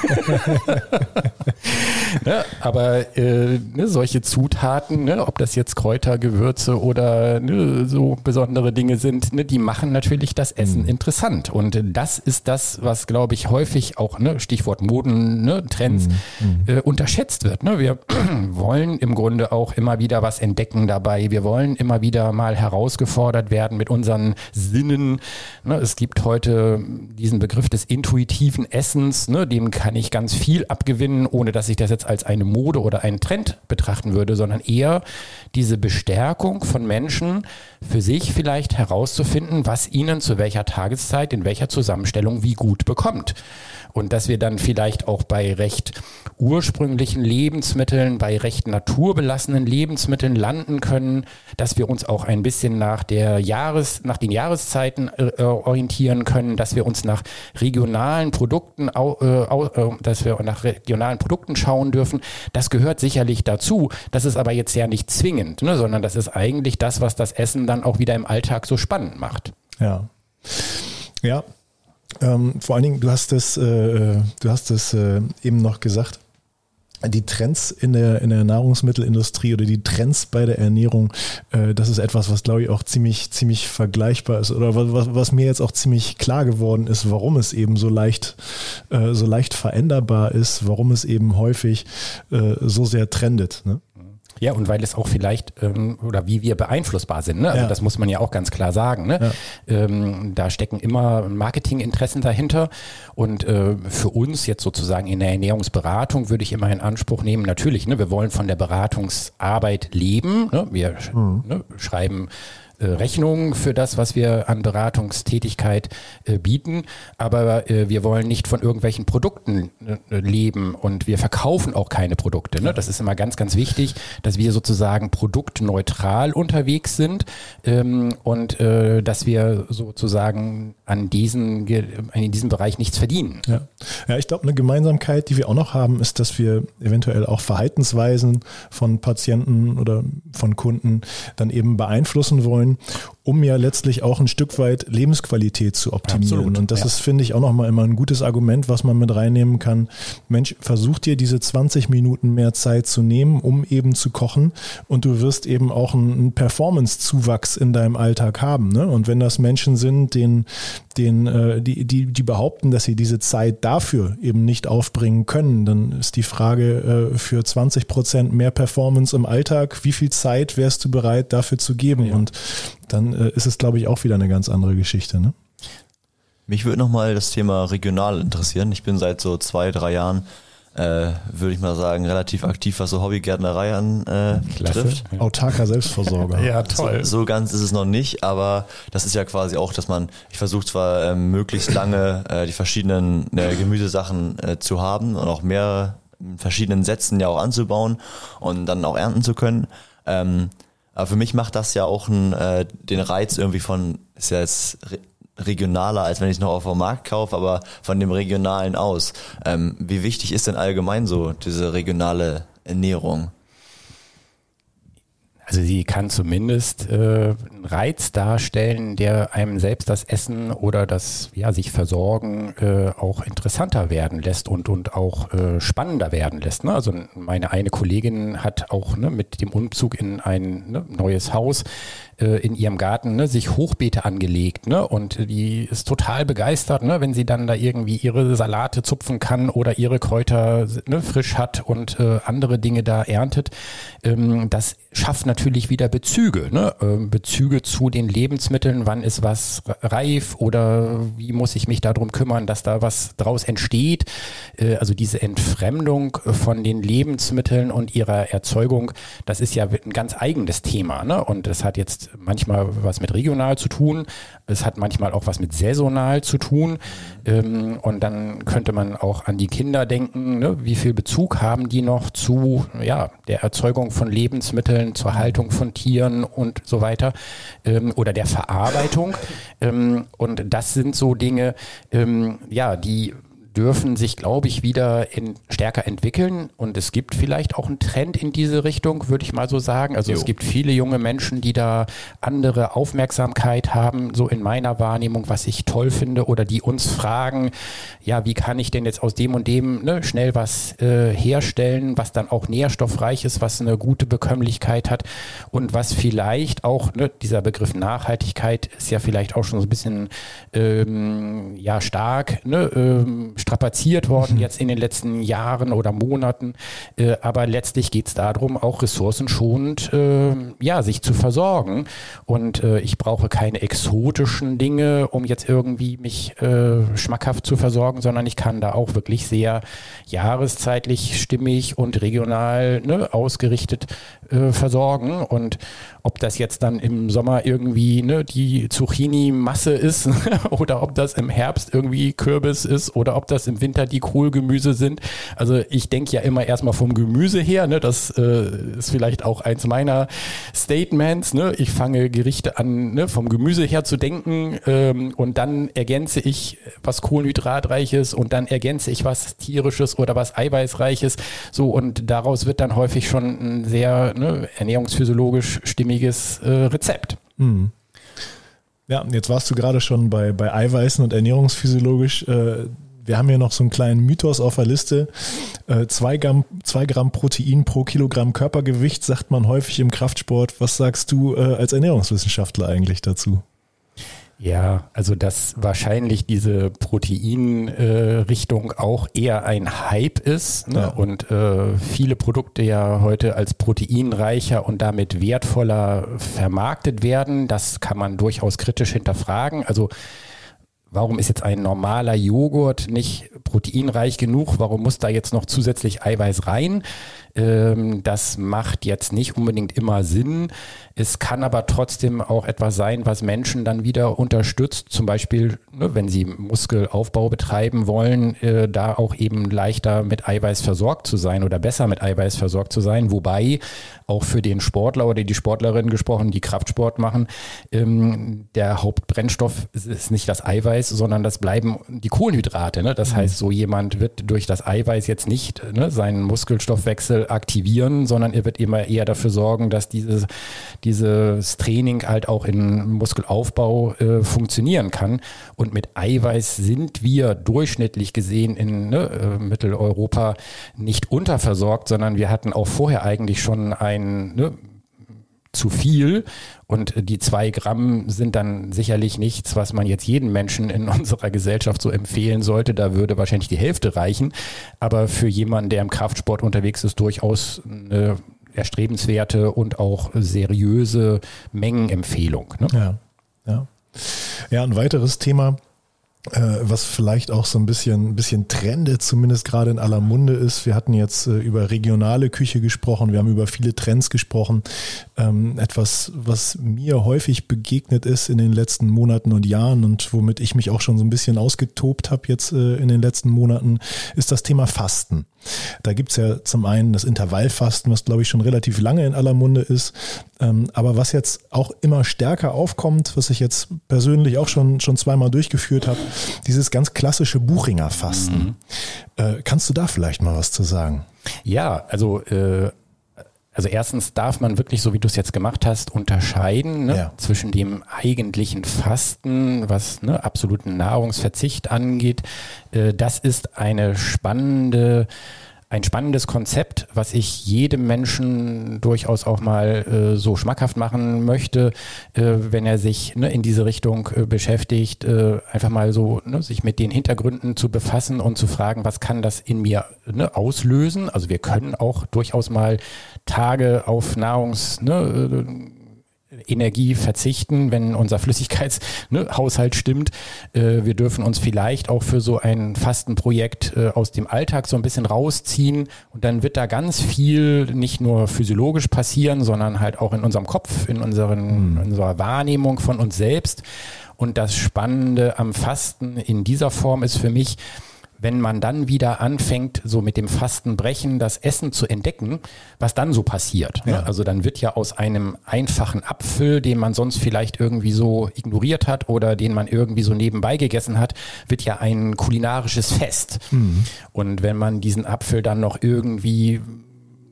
ne? Aber äh, ne, solche Zutaten, ne, ob das jetzt Kräuter, Gewürze oder ne, so besondere Dinge sind, ne, die machen natürlich das Essen mhm. interessant. Und das ist das, was, glaube ich, häufig auch, ne, Stichwort Moden, ne, Trends, mhm. äh, unterschätzt wird. Ne? Wir (clears throat) wollen im Grunde auch immer wieder was was entdecken dabei. Wir wollen immer wieder mal herausgefordert werden mit unseren Sinnen. Ne, es gibt heute diesen Begriff des intuitiven Essens, ne, dem kann ich ganz viel abgewinnen, ohne dass ich das jetzt als eine Mode oder einen Trend betrachten würde, sondern eher diese Bestärkung von Menschen für sich vielleicht herauszufinden, was ihnen zu welcher Tageszeit, in welcher Zusammenstellung wie gut bekommt. Und dass wir dann vielleicht auch bei recht ursprünglichen Lebensmitteln, bei recht naturbelassenen Lebensmitteln landen können, dass wir uns auch ein bisschen nach der Jahres, nach den Jahreszeiten äh, orientieren können, dass wir uns nach regionalen Produkten, äh, äh, dass wir nach regionalen Produkten schauen dürfen. Das gehört sicherlich dazu. Das ist aber jetzt ja nicht zwingend, ne, sondern das ist eigentlich das, was das Essen dann auch wieder im Alltag so spannend macht. Ja. Ja, ähm, vor allen Dingen, du hast es, äh, es äh, eben noch gesagt. Die Trends in der, in der Nahrungsmittelindustrie oder die Trends bei der Ernährung, äh, das ist etwas, was glaube ich auch ziemlich, ziemlich vergleichbar ist oder was, was mir jetzt auch ziemlich klar geworden ist, warum es eben so leicht, äh, so leicht veränderbar ist, warum es eben häufig äh, so sehr trendet. Ne? Ja, und weil es auch vielleicht, ähm, oder wie wir beeinflussbar sind, ne? also ja. das muss man ja auch ganz klar sagen. Ne? Ja. Ähm, da stecken immer Marketinginteressen dahinter. Und äh, für uns jetzt sozusagen in der Ernährungsberatung würde ich immer in Anspruch nehmen, natürlich, ne, wir wollen von der Beratungsarbeit leben. Ne? Wir mhm. ne, schreiben Rechnung für das, was wir an Beratungstätigkeit äh, bieten. Aber äh, wir wollen nicht von irgendwelchen Produkten äh, leben und wir verkaufen auch keine Produkte. Ne? Das ist immer ganz, ganz wichtig, dass wir sozusagen produktneutral unterwegs sind ähm, und äh, dass wir sozusagen an diesen, in diesem Bereich nichts verdienen. Ja, ja ich glaube, eine Gemeinsamkeit, die wir auch noch haben, ist, dass wir eventuell auch Verhaltensweisen von Patienten oder von Kunden dann eben beeinflussen wollen wollen, um ja letztlich auch ein Stück weit Lebensqualität zu optimieren. Absolut, und das ja. ist, finde ich, auch nochmal immer ein gutes Argument, was man mit reinnehmen kann. Mensch, versuch dir diese 20 Minuten mehr Zeit zu nehmen, um eben zu kochen und du wirst eben auch einen Performance-Zuwachs in deinem Alltag haben. Ne? Und wenn das Menschen sind, denen, denen, äh, die, die, die behaupten, dass sie diese Zeit dafür eben nicht aufbringen können, dann ist die Frage äh, für 20 Prozent mehr Performance im Alltag, wie viel Zeit wärst du bereit dafür zu geben? Ja. Und dann äh, ist es, glaube ich, auch wieder eine ganz andere Geschichte. Ne? Mich würde nochmal das Thema regional interessieren. Ich bin seit so zwei, drei Jahren, äh, würde ich mal sagen, relativ aktiv, was so Hobbygärtnerei antrifft. Äh, Autarker Selbstversorger. (laughs) ja, toll. So, so, ganz ist es noch nicht, aber das ist ja quasi auch, dass man, ich versuche zwar äh, möglichst lange äh, die verschiedenen äh, Gemüsesachen äh, zu haben und auch mehr in verschiedenen Sätzen ja auch anzubauen und dann auch ernten zu können. Ähm, aber für mich macht das ja auch einen, äh, den Reiz irgendwie von, ist ja jetzt re regionaler, als wenn ich es noch auf dem Markt kaufe, aber von dem Regionalen aus. Ähm, wie wichtig ist denn allgemein so diese regionale Ernährung? Also sie kann zumindest äh, einen Reiz darstellen, der einem selbst das Essen oder das ja sich versorgen äh, auch interessanter werden lässt und und auch äh, spannender werden lässt. Ne? Also meine eine Kollegin hat auch ne, mit dem Umzug in ein ne, neues Haus äh, in ihrem Garten ne, sich Hochbeete angelegt ne? und die ist total begeistert, ne, wenn sie dann da irgendwie ihre Salate zupfen kann oder ihre Kräuter ne, frisch hat und äh, andere Dinge da erntet. Ähm, das schafft natürlich wieder Bezüge, ne? Ähm, Bezüge zu den Lebensmitteln, wann ist was reif oder wie muss ich mich darum kümmern, dass da was draus entsteht. Äh, also diese Entfremdung von den Lebensmitteln und ihrer Erzeugung, das ist ja ein ganz eigenes Thema. Ne? Und das hat jetzt manchmal was mit regional zu tun, es hat manchmal auch was mit saisonal zu tun. Ähm, und dann könnte man auch an die Kinder denken, ne? wie viel Bezug haben die noch zu ja, der Erzeugung von Lebensmitteln, zur Haltung von Tieren und so weiter ähm, oder der Verarbeitung. Ähm, und das sind so Dinge, ähm, ja, die dürfen sich, glaube ich, wieder in, stärker entwickeln. Und es gibt vielleicht auch einen Trend in diese Richtung, würde ich mal so sagen. Also jo. es gibt viele junge Menschen, die da andere Aufmerksamkeit haben, so in meiner Wahrnehmung, was ich toll finde, oder die uns fragen, ja, wie kann ich denn jetzt aus dem und dem ne, schnell was äh, herstellen, was dann auch nährstoffreich ist, was eine gute Bekömmlichkeit hat und was vielleicht auch, ne, dieser Begriff Nachhaltigkeit ist ja vielleicht auch schon so ein bisschen ähm, ja stark, ne, ähm, strapaziert worden mhm. jetzt in den letzten Jahren oder Monaten. Äh, aber letztlich geht es darum, auch ressourcenschonend äh, ja, sich zu versorgen. Und äh, ich brauche keine exotischen Dinge, um jetzt irgendwie mich äh, schmackhaft zu versorgen, sondern ich kann da auch wirklich sehr jahreszeitlich stimmig und regional ne, ausgerichtet äh, versorgen. Und ob das jetzt dann im Sommer irgendwie ne, die Zucchini-Masse ist (laughs) oder ob das im Herbst irgendwie Kürbis ist oder ob das im Winter die Kohlgemüse sind. Also ich denke ja immer erstmal vom Gemüse her. Ne, das äh, ist vielleicht auch eins meiner Statements. Ne? Ich fange Gerichte an, ne, vom Gemüse her zu denken ähm, und dann ergänze ich was Kohlenhydratreiches und dann ergänze ich was tierisches oder was Eiweißreiches. So und daraus wird dann häufig schon ein sehr ne, ernährungsphysiologisch stimmiges äh, Rezept. Mhm. Ja, jetzt warst du gerade schon bei, bei Eiweißen und ernährungsphysiologisch. Äh, wir haben hier noch so einen kleinen Mythos auf der Liste. Äh, zwei, Gramm, zwei Gramm Protein pro Kilogramm Körpergewicht sagt man häufig im Kraftsport. Was sagst du äh, als Ernährungswissenschaftler eigentlich dazu? Ja, also dass wahrscheinlich diese Proteinrichtung äh, auch eher ein Hype ist ne? ja. und äh, viele Produkte ja heute als proteinreicher und damit wertvoller vermarktet werden. Das kann man durchaus kritisch hinterfragen. Also warum ist jetzt ein normaler Joghurt nicht proteinreich genug? Warum muss da jetzt noch zusätzlich Eiweiß rein? Ähm, das macht jetzt nicht unbedingt immer Sinn. Es kann aber trotzdem auch etwas sein, was Menschen dann wieder unterstützt. Zum Beispiel, ne, wenn sie Muskelaufbau betreiben wollen, äh, da auch eben leichter mit Eiweiß versorgt zu sein oder besser mit Eiweiß versorgt zu sein. Wobei auch für den Sportler oder die Sportlerin gesprochen, die Kraftsport machen, ähm, der Hauptbrennstoff ist nicht das Eiweiß, sondern das bleiben die Kohlenhydrate. Ne? Das mhm. heißt, so jemand wird durch das Eiweiß jetzt nicht ne, seinen Muskelstoffwechsel aktivieren, sondern er wird immer eher dafür sorgen, dass dieses dieses Training halt auch in Muskelaufbau äh, funktionieren kann. Und mit Eiweiß sind wir durchschnittlich gesehen in ne, äh, Mitteleuropa nicht unterversorgt, sondern wir hatten auch vorher eigentlich schon ein ne, zu viel. Und die zwei Gramm sind dann sicherlich nichts, was man jetzt jedem Menschen in (laughs) unserer Gesellschaft so empfehlen sollte. Da würde wahrscheinlich die Hälfte reichen. Aber für jemanden, der im Kraftsport unterwegs ist, durchaus eine erstrebenswerte und auch seriöse Mengenempfehlung. Ne? Ja, ja. Ja, ein weiteres Thema, was vielleicht auch so ein bisschen, ein bisschen Trende zumindest gerade in aller Munde ist. Wir hatten jetzt äh, über regionale Küche gesprochen, wir haben über viele Trends gesprochen. Ähm, etwas, was mir häufig begegnet ist in den letzten Monaten und Jahren und womit ich mich auch schon so ein bisschen ausgetobt habe jetzt äh, in den letzten Monaten, ist das Thema Fasten. Da gibt's ja zum einen das Intervallfasten, was glaube ich schon relativ lange in aller Munde ist, ähm, aber was jetzt auch immer stärker aufkommt, was ich jetzt persönlich auch schon, schon zweimal durchgeführt habe, dieses ganz klassische Buchinger-Fasten. Mhm. Äh, kannst du da vielleicht mal was zu sagen? Ja, also äh Also erstens darf man wirklich, so wie du es jetzt gemacht hast, unterscheiden ne, ja. zwischen dem eigentlichen Fasten, was ne, absoluten Nahrungsverzicht angeht. Äh, das ist eine spannende ein spannendes Konzept, was ich jedem Menschen durchaus auch mal äh, so schmackhaft machen möchte, äh, wenn er sich ne, in diese Richtung äh, beschäftigt, äh, einfach mal so ne, sich mit den Hintergründen zu befassen und zu fragen, was kann das in mir ne, auslösen. Also wir können auch durchaus mal Tage auf Nahrungs, ne, äh, Energie verzichten, wenn unser Flüssigkeitshaushalt ne, stimmt. Äh, wir dürfen uns vielleicht auch für so ein Fastenprojekt äh, aus dem Alltag so ein bisschen rausziehen und dann wird da ganz viel nicht nur physiologisch passieren, sondern halt auch in unserem Kopf, in, unseren, mhm. in unserer Wahrnehmung von uns selbst. Und das Spannende am Fasten in dieser Form ist für mich, wenn man dann wieder anfängt, so mit dem Fastenbrechen das Essen zu entdecken, was dann so passiert. Ne? Ja. Also dann wird ja aus einem einfachen Apfel, den man sonst vielleicht irgendwie so ignoriert hat oder den man irgendwie so nebenbei gegessen hat, wird ja ein kulinarisches Fest. Mhm. Und wenn man diesen Apfel dann noch irgendwie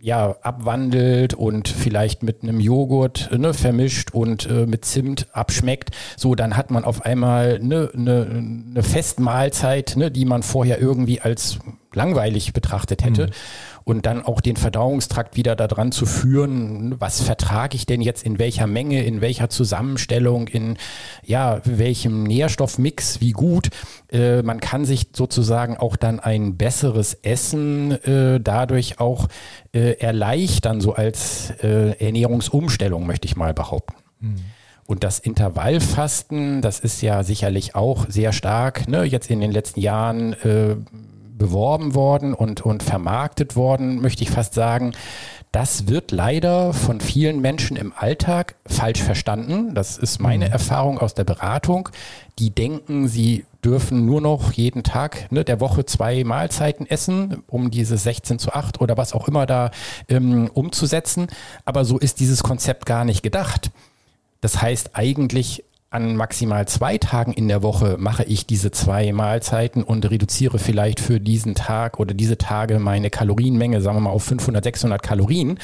ja, abwandelt und vielleicht mit einem Joghurt ne, vermischt und äh, mit Zimt abschmeckt, so dann hat man auf einmal eine ne, ne Festmahlzeit, ne, die man vorher irgendwie als langweilig betrachtet hätte. Mhm und dann auch den Verdauungstrakt wieder daran zu führen, was vertrage ich denn jetzt in welcher Menge, in welcher Zusammenstellung, in ja, welchem Nährstoffmix, wie gut. Äh, man kann sich sozusagen auch dann ein besseres Essen äh, dadurch auch äh, erleichtern, so als äh, Ernährungsumstellung, möchte ich mal behaupten. Mhm. Und das Intervallfasten, das ist ja sicherlich auch sehr stark, ne, jetzt in den letzten Jahren äh, beworben worden und, und vermarktet worden, möchte ich fast sagen. Das wird leider von vielen Menschen im Alltag falsch verstanden. Das ist meine mhm. Erfahrung aus der Beratung. Die denken, sie dürfen nur noch jeden Tag ne, der Woche zwei Mahlzeiten essen, um diese 16 zu 8 oder was auch immer da ähm, umzusetzen. Aber so ist dieses Konzept gar nicht gedacht. Das heißt, eigentlich an maximal zwei Tagen in der Woche mache ich diese zwei Mahlzeiten und reduziere vielleicht für diesen Tag oder diese Tage meine Kalorienmenge, sagen wir mal, auf 500, 600 Kalorien,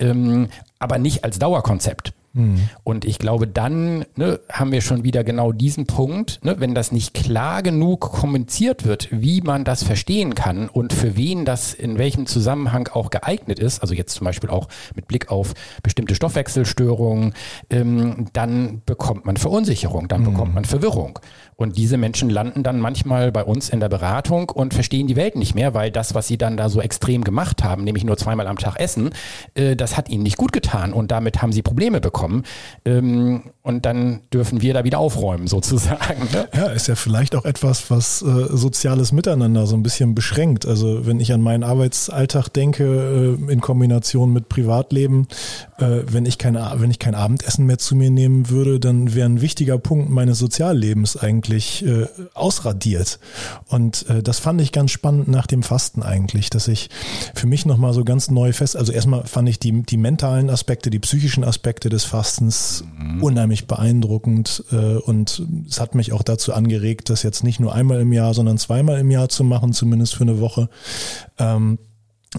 ähm, aber nicht als Dauerkonzept. Mhm. Und ich glaube, dann ne, haben wir schon wieder genau diesen Punkt, ne, wenn das nicht klar genug kommuniziert wird, wie man das verstehen kann und für wen das in welchem Zusammenhang auch geeignet ist, also jetzt zum Beispiel auch mit Blick auf bestimmte Stoffwechselstörungen, ähm, dann bekommt man Verunsicherung, dann mhm. bekommt man Verwirrung. Und diese Menschen landen dann manchmal bei uns in der Beratung und verstehen die Welt nicht mehr, weil das, was sie dann da so extrem gemacht haben, nämlich nur zweimal am Tag essen, äh, das hat ihnen nicht gut getan und damit haben sie Probleme bekommen. Ähm, und dann dürfen wir da wieder aufräumen, (laughs) sozusagen. Ne? Ja, ist ja vielleicht auch etwas, was äh, soziales Miteinander so ein bisschen beschränkt. Also wenn ich an meinen Arbeitsalltag denke, äh, in Kombination mit Privatleben, äh, wenn ich keine, wenn ich kein Abendessen mehr zu mir nehmen würde, dann wäre ein wichtiger Punkt meines Soziallebens eigentlich äh, ausradiert. Und äh, das fand ich ganz spannend nach dem Fasten eigentlich, dass ich für mich nochmal so ganz neu fest, also erstmal fand ich die, die mentalen Aspekte, die psychischen Aspekte des Fastens mhm. unheimlich unheimlich beeindruckend äh, und es hat mich auch dazu angeregt, das jetzt nicht nur einmal im Jahr, sondern zweimal im Jahr zu machen, zumindest für eine Woche. Ähm,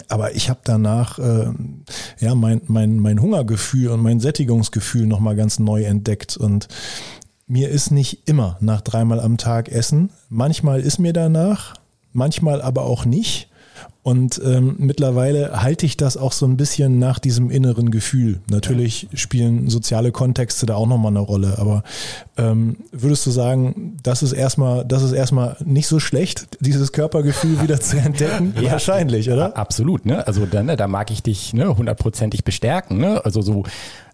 aber ich habe danach äh, ja mein, mein, mein Hungergefühl und mein Sättigungsgefühl nochmal ganz neu entdeckt. Und mir ist nicht immer nach dreimal am Tag Essen. Manchmal ist mir danach, manchmal aber auch nicht. Und ähm, mittlerweile halte ich das auch so ein bisschen nach diesem inneren Gefühl. Natürlich ja. spielen soziale Kontexte da auch nochmal eine Rolle, aber ähm, würdest du sagen, das ist erstmal, das ist erstmal nicht so schlecht, dieses Körpergefühl wieder zu entdecken? (laughs) ja, Wahrscheinlich, oder? Absolut, ne? Also dann, ne, da mag ich dich ne, hundertprozentig bestärken, ne? Also so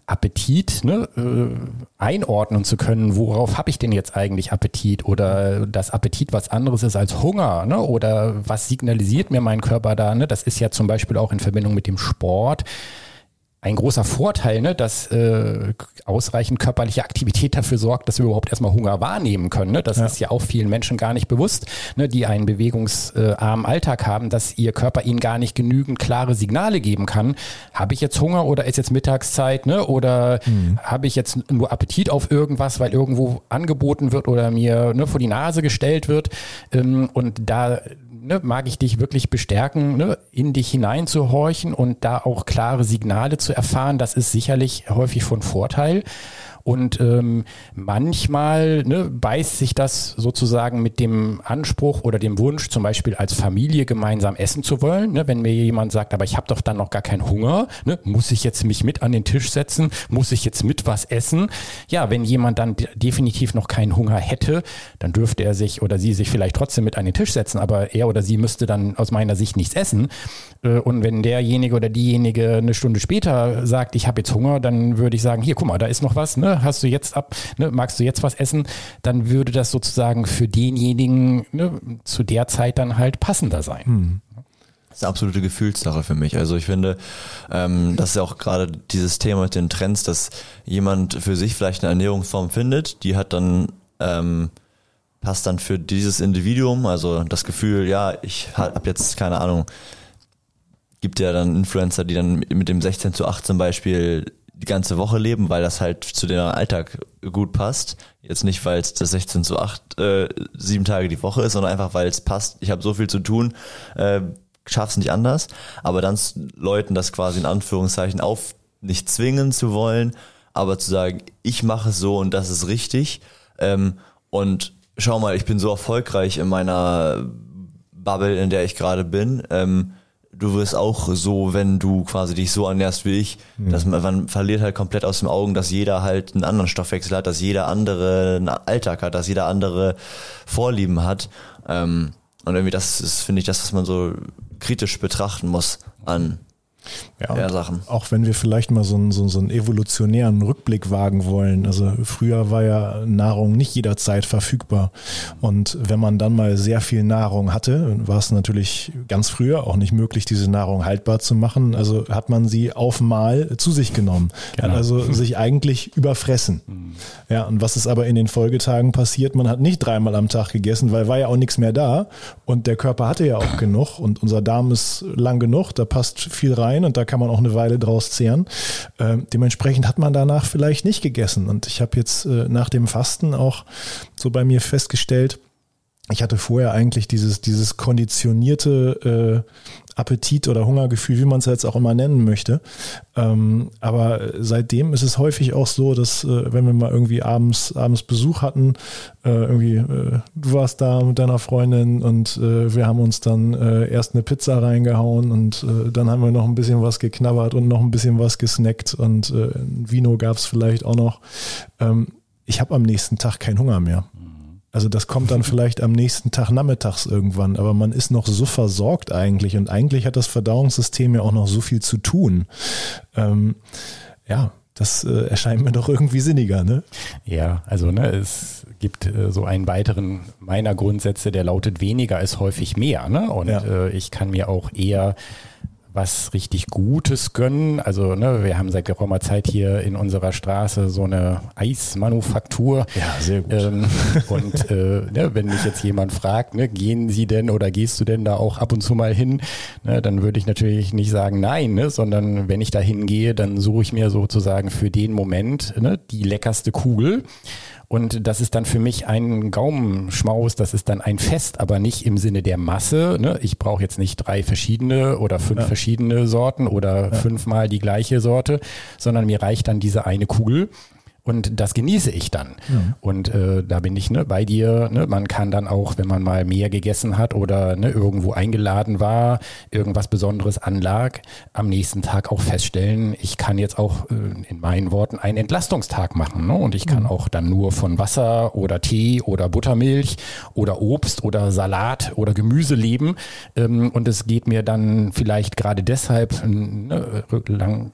Appetit ne, äh, einordnen zu können, worauf habe ich denn jetzt eigentlich Appetit oder dass Appetit was anderes ist als Hunger ne, oder was signalisiert mir mein Körper da. Ne? Das ist ja zum Beispiel auch in Verbindung mit dem Sport ein großer Vorteil, ne, dass äh, ausreichend körperliche Aktivität dafür sorgt, dass wir überhaupt erstmal Hunger wahrnehmen können. Ne? Das ja. ist ja auch vielen Menschen gar nicht bewusst, ne, die einen bewegungsarmen Alltag haben, dass ihr Körper ihnen gar nicht genügend klare Signale geben kann. Habe ich jetzt Hunger oder ist jetzt Mittagszeit ne? oder mhm. habe ich jetzt nur Appetit auf irgendwas, weil irgendwo angeboten wird oder mir ne, vor die Nase gestellt wird. Ähm, und da ne, mag ich dich wirklich bestärken, ne, in dich hineinzuhorchen und da auch klare Signale zu zu erfahren, das ist sicherlich häufig von Vorteil. Und ähm, manchmal ne, beißt sich das sozusagen mit dem Anspruch oder dem Wunsch, zum Beispiel als Familie gemeinsam essen zu wollen. Ne? Wenn mir jemand sagt, aber ich habe doch dann noch gar keinen Hunger, ne? muss ich jetzt mich mit an den Tisch setzen, muss ich jetzt mit was essen? Ja, wenn jemand dann definitiv noch keinen Hunger hätte, dann dürfte er sich oder sie sich vielleicht trotzdem mit an den Tisch setzen, aber er oder sie müsste dann aus meiner Sicht nichts essen. Äh, und wenn derjenige oder diejenige eine Stunde später sagt, ich habe jetzt Hunger, dann würde ich sagen, hier, guck mal, da ist noch was, ne? Hast du jetzt ab, ne? magst du jetzt was essen, dann würde das sozusagen für denjenigen ne, zu der Zeit dann halt passender sein. Hm. Das ist eine absolute Gefühlssache für mich. Also ich finde, ähm, das ist ja auch gerade dieses Thema mit den Trends, dass jemand für sich vielleicht eine Ernährungsform findet, die hat dann ähm, passt dann für dieses Individuum, also das Gefühl, ja, ich habe jetzt keine Ahnung, gibt ja dann Influencer, die dann mit dem 16 zu 8 zum Beispiel die ganze Woche leben, weil das halt zu deren Alltag gut passt. Jetzt nicht, weil es das 16 zu 8 äh, sieben Tage die Woche ist, sondern einfach, weil es passt. Ich habe so viel zu tun, äh, schaff's nicht anders. Aber dann Leuten das quasi in Anführungszeichen auf nicht zwingen zu wollen, aber zu sagen, ich mache es so und das ist richtig. Ähm, und schau mal, ich bin so erfolgreich in meiner Bubble, in der ich gerade bin. Ähm, du wirst auch so, wenn du quasi dich so ernährst wie ich, mhm. dass man, man verliert halt komplett aus den Augen, dass jeder halt einen anderen Stoffwechsel hat, dass jeder andere einen Alltag hat, dass jeder andere Vorlieben hat. Ähm, und irgendwie das ist, finde ich, das, was man so kritisch betrachten muss an ja, ja, Sachen. Auch wenn wir vielleicht mal so einen, so, so einen evolutionären Rückblick wagen wollen. Also früher war ja Nahrung nicht jederzeit verfügbar. Und wenn man dann mal sehr viel Nahrung hatte, war es natürlich ganz früher auch nicht möglich, diese Nahrung haltbar zu machen. Also hat man sie auf Mal zu sich genommen. Genau. Hat also sich eigentlich überfressen. Mhm. Ja, und was ist aber in den Folgetagen passiert? Man hat nicht dreimal am Tag gegessen, weil war ja auch nichts mehr da. Und der Körper hatte ja auch (clears throat) genug. Und unser Darm ist lang genug, da passt viel rein und da kann man auch eine Weile draus zehren. Ähm, dementsprechend hat man danach vielleicht nicht gegessen. Und ich habe jetzt äh, nach dem Fasten auch so bei mir festgestellt, ich hatte vorher eigentlich dieses, dieses konditionierte äh, Appetit oder Hungergefühl, wie man es jetzt auch immer nennen möchte. Ähm, aber seitdem ist es häufig auch so, dass äh, wenn wir mal irgendwie abends, abends Besuch hatten, äh, irgendwie, äh, du warst da mit deiner Freundin und äh, wir haben uns dann äh, erst eine Pizza reingehauen und äh, dann haben wir noch ein bisschen was geknabbert und noch ein bisschen was gesnackt und ein Vino gab es vielleicht auch noch. Ähm, ich habe am nächsten Tag keinen Hunger mehr. Also das kommt dann vielleicht am nächsten Tag nachmittags irgendwann, aber man ist noch so versorgt eigentlich und eigentlich hat das Verdauungssystem ja auch noch so viel zu tun. Ähm, ja, das äh, erscheint mir doch irgendwie sinniger, ne? Ja, also ne, es gibt äh, so einen weiteren meiner Grundsätze, der lautet weniger ist häufig mehr, ne? Und ja. äh, ich kann mir auch eher was richtig Gutes gönnen. Also ne, wir haben seit geraumer Zeit hier in unserer Straße so eine Eismanufaktur. Ja, sehr gut. Ähm, und äh, ne, wenn mich jetzt jemand fragt, ne, gehen Sie denn oder gehst du denn da auch ab und zu mal hin, ne, dann würde ich natürlich nicht sagen nein, ne, sondern wenn ich da hingehe, dann suche ich mir sozusagen für den Moment ne, die leckerste Kugel. Und das ist dann für mich ein Gaumenschmaus, das ist dann ein Fest, aber nicht im Sinne der Masse. Ne? Ich brauche jetzt nicht drei verschiedene oder fünf ja. verschiedene Sorten oder ja. fünfmal die gleiche Sorte, sondern mir reicht dann diese eine Kugel. Und das genieße ich dann. Ja. Und äh, da bin ich ne, bei dir. Ne, man kann dann auch, wenn man mal mehr gegessen hat oder ne, irgendwo eingeladen war, irgendwas Besonderes anlag, am nächsten Tag auch feststellen, ich kann jetzt auch äh, in meinen Worten einen Entlastungstag machen. Ne? Und ich kann mhm. auch dann nur von Wasser oder Tee oder Buttermilch oder Obst oder Salat oder Gemüse leben. Ähm, und es geht mir dann vielleicht gerade deshalb ne, lang,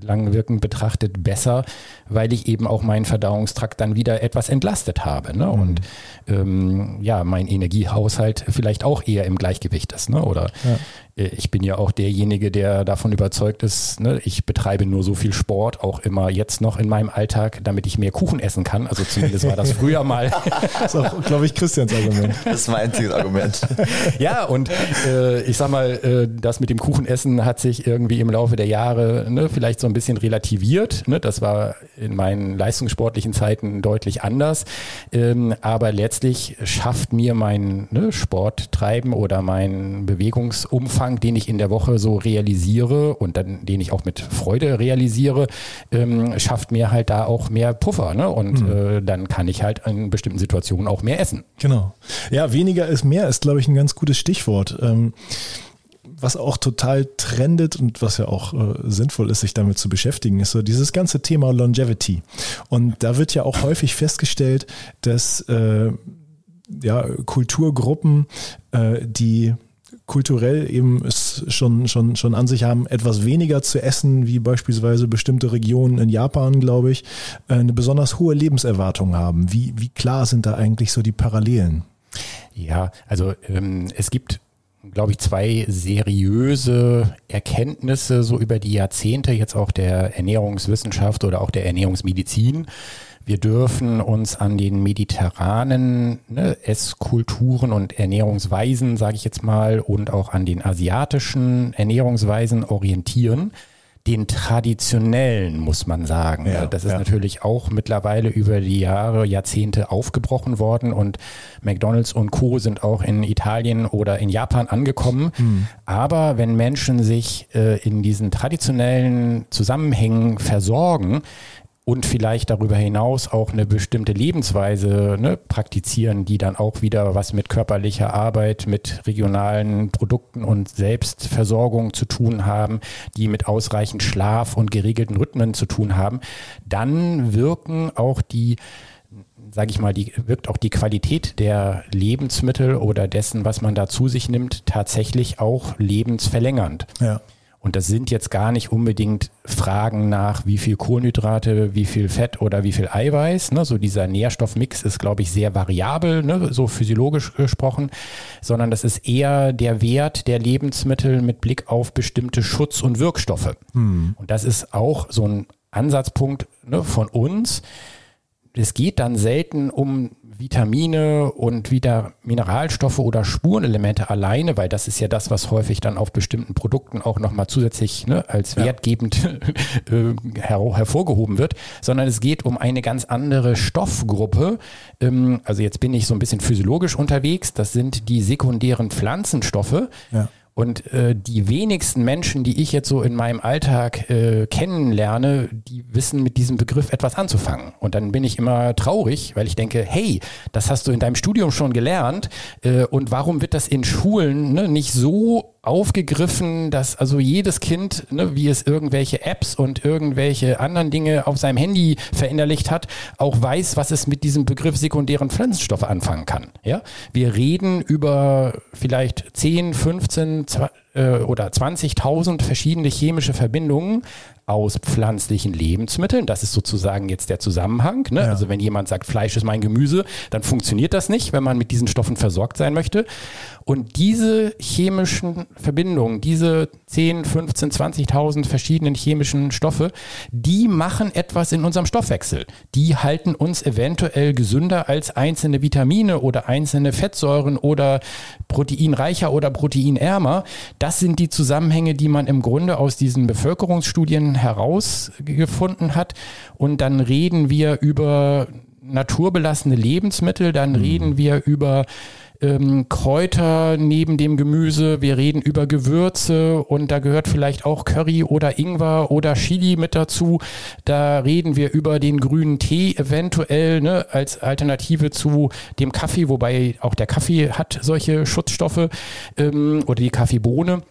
langwirkend betrachtet besser, weil ich eben auch meinen Verdauungstrakt dann wieder etwas entlastet habe. Ne? Mhm. Und ähm, ja, mein Energiehaushalt vielleicht auch eher im Gleichgewicht ist. Ne? Oder ja. Äh, ich bin ja auch derjenige, der davon überzeugt ist, ne, ich betreibe nur so viel Sport, auch immer jetzt noch in meinem Alltag, damit ich mehr Kuchen essen kann. Also zumindest war das (laughs) früher mal. (laughs) das ist auch, glaube ich, Christians Argument. Das ist mein einziges Argument. (laughs) ja, und äh, ich sag mal, äh, das mit dem Kuchenessen hat sich irgendwie im Laufe der Jahre ne, vielleicht so ein bisschen relativiert. Ne? Das war in meinen leistungssportlichen Zeiten deutlich anders. Ähm, aber letztlich schafft mir mein ne, Sporttreiben oder mein Bewegungsumfang Umfang, den ich in der Woche so realisiere und dann, den ich auch mit Freude realisiere, ähm, schafft mir halt da auch mehr Puffer. Ne? Und mhm. äh, dann kann ich halt in bestimmten Situationen auch mehr essen. Genau. Ja, weniger ist mehr ist, glaube ich, ein ganz gutes Stichwort. Ähm, was auch total trendet und was ja auch äh, sinnvoll ist, sich damit zu beschäftigen, ist so dieses ganze Thema Longevity. Und da wird ja auch häufig festgestellt, dass äh, ja, Kulturgruppen, äh, die kulturell eben es schon, schon, schon an sich haben, etwas weniger zu essen, wie beispielsweise bestimmte Regionen in Japan, glaube ich, äh, eine besonders hohe Lebenserwartung haben. Wie, wie klar sind da eigentlich so die Parallelen? Ja, also ähm, es gibt glaube ich, zwei seriöse Erkenntnisse so über die Jahrzehnte jetzt auch der Ernährungswissenschaft oder auch der Ernährungsmedizin. Wir dürfen uns an den mediterranen ne, Esskulturen und Ernährungsweisen, sage ich jetzt mal, und auch an den asiatischen Ernährungsweisen orientieren den traditionellen, muss man sagen. Ja, das ist ja. natürlich auch mittlerweile über die Jahre, Jahrzehnte aufgebrochen worden und McDonald's und Co. sind auch in Italien oder in Japan angekommen. Mhm. Aber wenn Menschen sich äh, in diesen traditionellen Zusammenhängen versorgen, und vielleicht darüber hinaus auch eine bestimmte Lebensweise ne, praktizieren, die dann auch wieder was mit körperlicher Arbeit, mit regionalen Produkten und Selbstversorgung zu tun haben, die mit ausreichend Schlaf und geregelten Rhythmen zu tun haben, dann wirken auch die sage ich mal, die wirkt auch die Qualität der Lebensmittel oder dessen, was man da zu sich nimmt, tatsächlich auch lebensverlängernd. Ja. Und das sind jetzt gar nicht unbedingt Fragen nach, wie viel Kohlenhydrate, wie viel Fett oder wie viel Eiweiß. Ne? So dieser Nährstoffmix ist, glaube ich, sehr variabel, ne? so physiologisch gesprochen, sondern das ist eher der Wert der Lebensmittel mit Blick auf bestimmte Schutz- und Wirkstoffe. Hm. Und das ist auch so ein Ansatzpunkt ne, von uns. Es geht dann selten um Vitamine und wieder Mineralstoffe oder Spurenelemente alleine, weil das ist ja das, was häufig dann auf bestimmten Produkten auch nochmal zusätzlich ne, als wertgebend (laughs) äh, her hervorgehoben wird, sondern es geht um eine ganz andere Stoffgruppe. Ähm, also jetzt bin ich so ein bisschen physiologisch unterwegs. Das sind die sekundären Pflanzenstoffe. Ja. Und äh, die wenigsten Menschen, die ich jetzt so in meinem Alltag äh, kennenlerne, die wissen mit diesem Begriff etwas anzufangen. Und dann bin ich immer traurig, weil ich denke, hey, das hast du in deinem Studium schon gelernt. Äh, und warum wird das in Schulen ne, nicht so aufgegriffen, dass also jedes Kind, ne, wie es irgendwelche Apps und irgendwelche anderen Dinge auf seinem Handy verinnerlicht hat, auch weiß, was es mit diesem Begriff sekundären Pflanzenstoffe anfangen kann. Ja, wir reden über vielleicht 10, 15, 20, äh, oder 20.000 verschiedene chemische Verbindungen aus pflanzlichen Lebensmitteln. Das ist sozusagen jetzt der Zusammenhang. Ne? Ja. Also wenn jemand sagt, Fleisch ist mein Gemüse, dann funktioniert das nicht, wenn man mit diesen Stoffen versorgt sein möchte. Und diese chemischen Verbindungen, diese 10, 15, 20.000 verschiedenen chemischen Stoffe, die machen etwas in unserem Stoffwechsel. Die halten uns eventuell gesünder als einzelne Vitamine oder einzelne Fettsäuren oder proteinreicher oder proteinärmer. Das sind die Zusammenhänge, die man im Grunde aus diesen Bevölkerungsstudien herausgefunden hat. Und dann reden wir über naturbelassene Lebensmittel, dann mhm. reden wir über ähm, Kräuter neben dem Gemüse, wir reden über Gewürze und da gehört vielleicht auch Curry oder Ingwer oder Chili mit dazu. Da reden wir über den grünen Tee eventuell ne, als Alternative zu dem Kaffee, wobei auch der Kaffee hat solche Schutzstoffe ähm, oder die Kaffeebohne.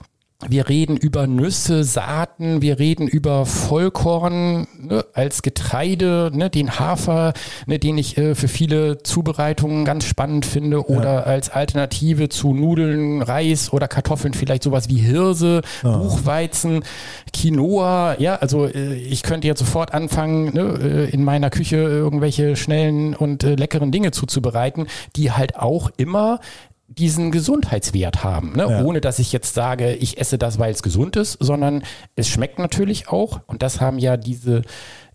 Wir reden über Nüsse, Saaten, wir reden über Vollkorn ne, als Getreide, ne, den Hafer, ne, den ich äh, für viele Zubereitungen ganz spannend finde, oder ja. als Alternative zu Nudeln, Reis oder Kartoffeln vielleicht sowas wie Hirse, ja. Buchweizen, Quinoa. Ja, also äh, ich könnte jetzt sofort anfangen, ne, äh, in meiner Küche irgendwelche schnellen und äh, leckeren Dinge zuzubereiten, die halt auch immer diesen Gesundheitswert haben, ne? Ja. ohne dass ich jetzt sage, ich esse das, weil es gesund ist, sondern es schmeckt natürlich auch und das haben ja diese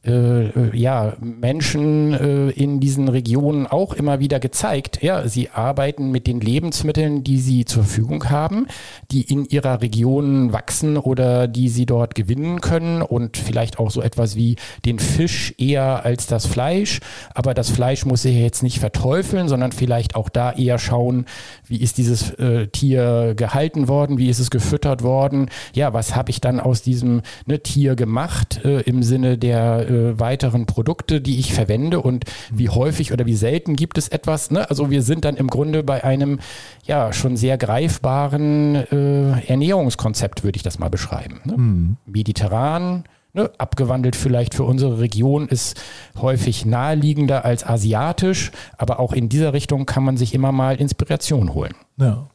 äh, äh, ja, Menschen äh, in diesen Regionen auch immer wieder gezeigt. Ja, sie arbeiten mit den Lebensmitteln, die sie zur Verfügung haben, die in ihrer Region wachsen oder die sie dort gewinnen können und vielleicht auch so etwas wie den Fisch eher als das Fleisch. Aber das Fleisch muss sie jetzt nicht verteufeln, sondern vielleicht auch da eher schauen, wie ist dieses äh, Tier gehalten worden, wie ist es gefüttert worden, ja, was habe ich dann aus diesem ne, Tier gemacht äh, im Sinne der äh, weiteren Produkte, die ich verwende und wie häufig oder wie selten gibt es etwas. Ne? Also wir sind dann im Grunde bei einem ja schon sehr greifbaren äh, Ernährungskonzept, würde ich das mal beschreiben. Ne? Mhm. Mediterran, Ne, abgewandelt vielleicht für unsere Region, ist häufig naheliegender als asiatisch, aber auch in dieser Richtung kann man sich immer mal Inspiration holen. Ja.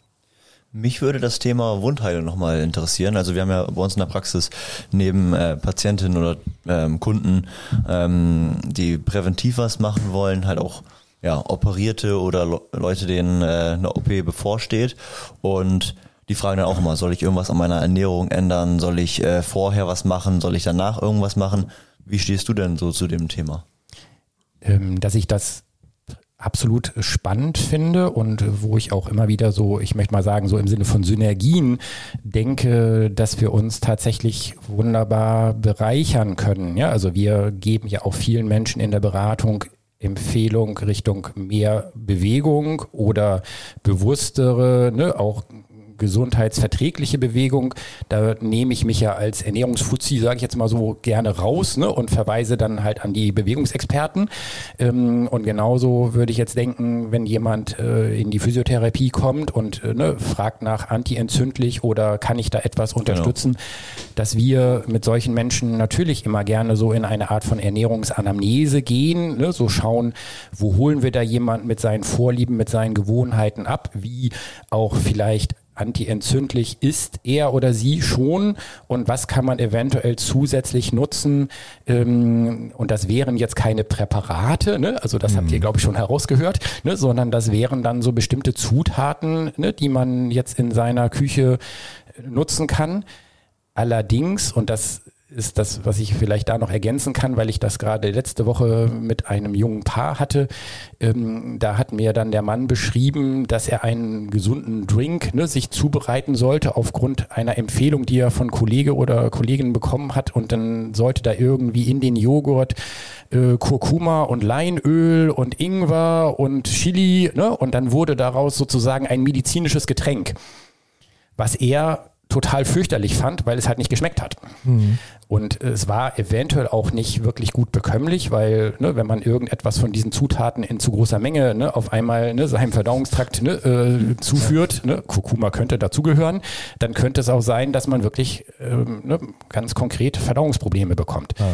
Mich würde das Thema Wundheilung nochmal interessieren. Also wir haben ja bei uns in der Praxis neben äh, Patientinnen oder ähm, Kunden, ähm, die präventiv was machen wollen, halt auch ja, Operierte oder Le Leute, denen äh, eine OP bevorsteht. Und die fragen dann auch immer, soll ich irgendwas an meiner Ernährung ändern? Soll ich äh, vorher was machen? Soll ich danach irgendwas machen? Wie stehst du denn so zu dem Thema? Ähm, dass ich das absolut spannend finde und wo ich auch immer wieder so, ich möchte mal sagen, so im Sinne von Synergien denke, dass wir uns tatsächlich wunderbar bereichern können. Ja, also wir geben ja auch vielen Menschen in der Beratung Empfehlung Richtung mehr Bewegung oder bewusstere, ne, auch gesundheitsverträgliche Bewegung. Da nehme ich mich ja als Ernährungsfuzzi, sage ich jetzt mal so, gerne raus ne, und verweise dann halt an die Bewegungsexperten. Ähm, und genauso würde ich jetzt denken, wenn jemand äh, in die Physiotherapie kommt und äh, ne, fragt nach antientzündlich oder kann ich da etwas genau. unterstützen, genau. dass wir mit solchen Menschen natürlich immer gerne so in eine Art von Ernährungsanamnese gehen, ne, so schauen, wo holen wir da jemand mit seinen Vorlieben, mit seinen Gewohnheiten ab, wie auch vielleicht antientzündlich ist er oder sie schon und was kann man eventuell zusätzlich nutzen? Ähm, und das wären jetzt keine Präparate, ne? also das mhm. habt ihr, mhm. glaube ich, schon herausgehört, ne? sondern das wären dann so bestimmte Zutaten, ne? die man jetzt in seiner Küche nutzen kann. Allerdings, und das ist das, was ich vielleicht da noch ergänzen kann, weil ich das gerade letzte Woche mit einem jungen Paar hatte. Ähm, da hat mir dann der Mann beschrieben, dass er einen gesunden Drink ne, sich zubereiten sollte aufgrund einer Empfehlung, die er von Kollege oder Kollegin bekommen hat. Und dann sollte da irgendwie in den Joghurt äh, Kurkuma und Leinöl und Ingwer und Chili. Ne? Und dann wurde daraus sozusagen ein medizinisches Getränk was er total fürchterlich fand, weil es halt nicht geschmeckt hat. Mhm. Und es war eventuell auch nicht wirklich gut bekömmlich, weil ne, wenn man irgendetwas von diesen Zutaten in zu großer Menge ne, auf einmal ne, seinem Verdauungstrakt ne, äh, zuführt, ne, Kurkuma könnte dazugehören, dann könnte es auch sein, dass man wirklich ähm, ne, ganz konkret Verdauungsprobleme bekommt. Ja.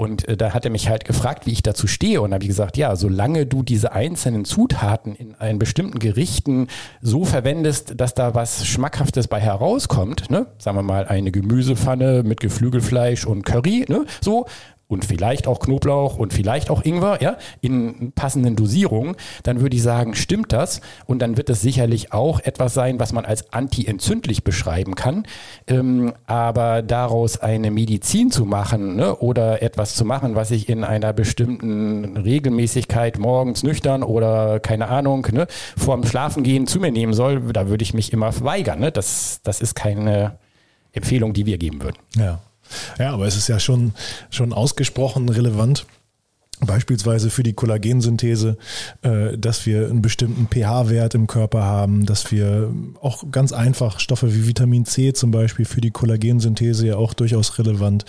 Und äh, da hat er mich halt gefragt, wie ich dazu stehe. Und habe ich gesagt, ja, solange du diese einzelnen Zutaten in einen bestimmten Gerichten so verwendest, dass da was Schmackhaftes bei herauskommt, ne, sagen wir mal eine Gemüsepfanne mit Geflügelfleisch, Fleisch und Curry, ne? So, und vielleicht auch Knoblauch und vielleicht auch Ingwer, ja, in passenden Dosierungen, dann würde ich sagen, stimmt das? Und dann wird es sicherlich auch etwas sein, was man als antientzündlich beschreiben kann. Ähm, aber daraus eine Medizin zu machen ne, oder etwas zu machen, was ich in einer bestimmten Regelmäßigkeit morgens nüchtern oder keine Ahnung, ne, vorm Schlafengehen zu mir nehmen soll, da würde ich mich immer weigern. Ne? Das, das ist keine Empfehlung, die wir geben würden. Ja. Ja, aber es ist ja schon, schon ausgesprochen relevant, Beispielsweise für die Kollagensynthese, äh, dass wir einen bestimmten pH-Wert im Körper haben, dass wir auch ganz einfach Stoffe wie Vitamin C zum Beispiel für die Kollagensynthese ja auch durchaus relevant.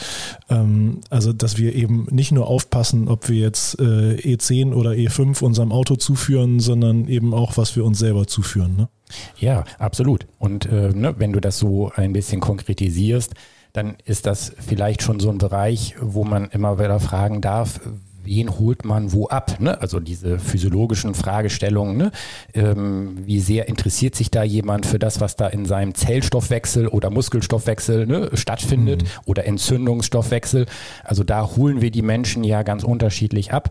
Ähm, also, dass wir eben nicht nur aufpassen, ob wir jetzt äh, E10 oder E5 unserem Auto zuführen, sondern eben auch, was wir uns selber zuführen. Ne? Ja, absolut. Und äh, ne, wenn du das so ein bisschen konkretisierst, dann ist das vielleicht schon so ein Bereich, wo man immer wieder fragen darf, wen holt man wo ab? Ne? Also diese physiologischen Fragestellungen. Ne? Ähm, wie sehr interessiert sich da jemand für das, was da in seinem Zellstoffwechsel oder Muskelstoffwechsel ne, stattfindet mhm. oder Entzündungsstoffwechsel? Also da holen wir die Menschen ja ganz unterschiedlich ab.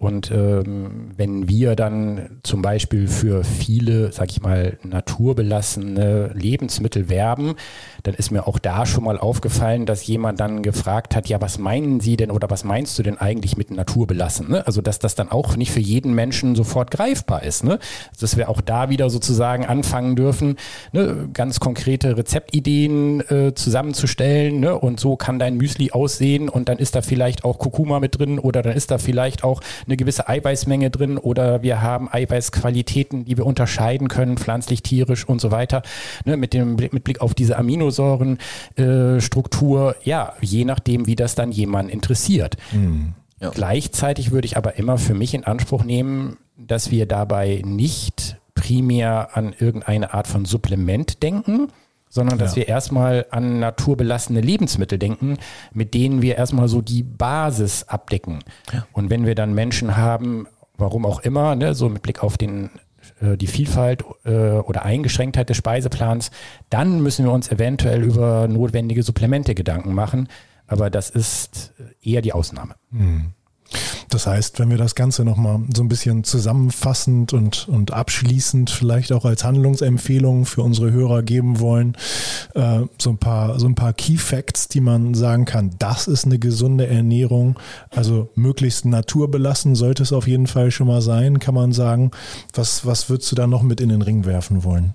Und ähm, wenn wir dann zum Beispiel für viele, sag ich mal, naturbelassene Lebensmittel werben, dann ist mir auch da schon mal aufgefallen, dass jemand dann gefragt hat, ja, was meinen Sie denn oder was meinst du denn eigentlich mit naturbelassen? Ne? Also dass das dann auch nicht für jeden Menschen sofort greifbar ist. Ne? Dass wir auch da wieder sozusagen anfangen dürfen, ne, ganz konkrete Rezeptideen äh, zusammenzustellen. Ne? Und so kann dein Müsli aussehen und dann ist da vielleicht auch Kurkuma mit drin oder dann ist da vielleicht auch eine gewisse Eiweißmenge drin oder wir haben Eiweißqualitäten, die wir unterscheiden können, pflanzlich, tierisch und so weiter. Ne, mit dem mit Blick auf diese Aminosäurenstruktur, äh, ja, je nachdem, wie das dann jemand interessiert. Mhm. Ja. Gleichzeitig würde ich aber immer für mich in Anspruch nehmen, dass wir dabei nicht primär an irgendeine Art von Supplement denken, sondern dass ja. wir erstmal an naturbelassene Lebensmittel denken, mit denen wir erstmal so die Basis abdecken. Ja. Und wenn wir dann Menschen haben, warum auch immer, ne, so mit Blick auf den äh, die Vielfalt äh, oder Eingeschränktheit des Speiseplans, dann müssen wir uns eventuell über notwendige Supplemente Gedanken machen. Aber das ist eher die Ausnahme. Hm. Das heißt, wenn wir das Ganze nochmal so ein bisschen zusammenfassend und, und abschließend vielleicht auch als Handlungsempfehlung für unsere Hörer geben wollen, äh, so ein paar, so ein paar Key Facts, die man sagen kann, das ist eine gesunde Ernährung. Also möglichst naturbelassen sollte es auf jeden Fall schon mal sein, kann man sagen. Was, was würdest du da noch mit in den Ring werfen wollen?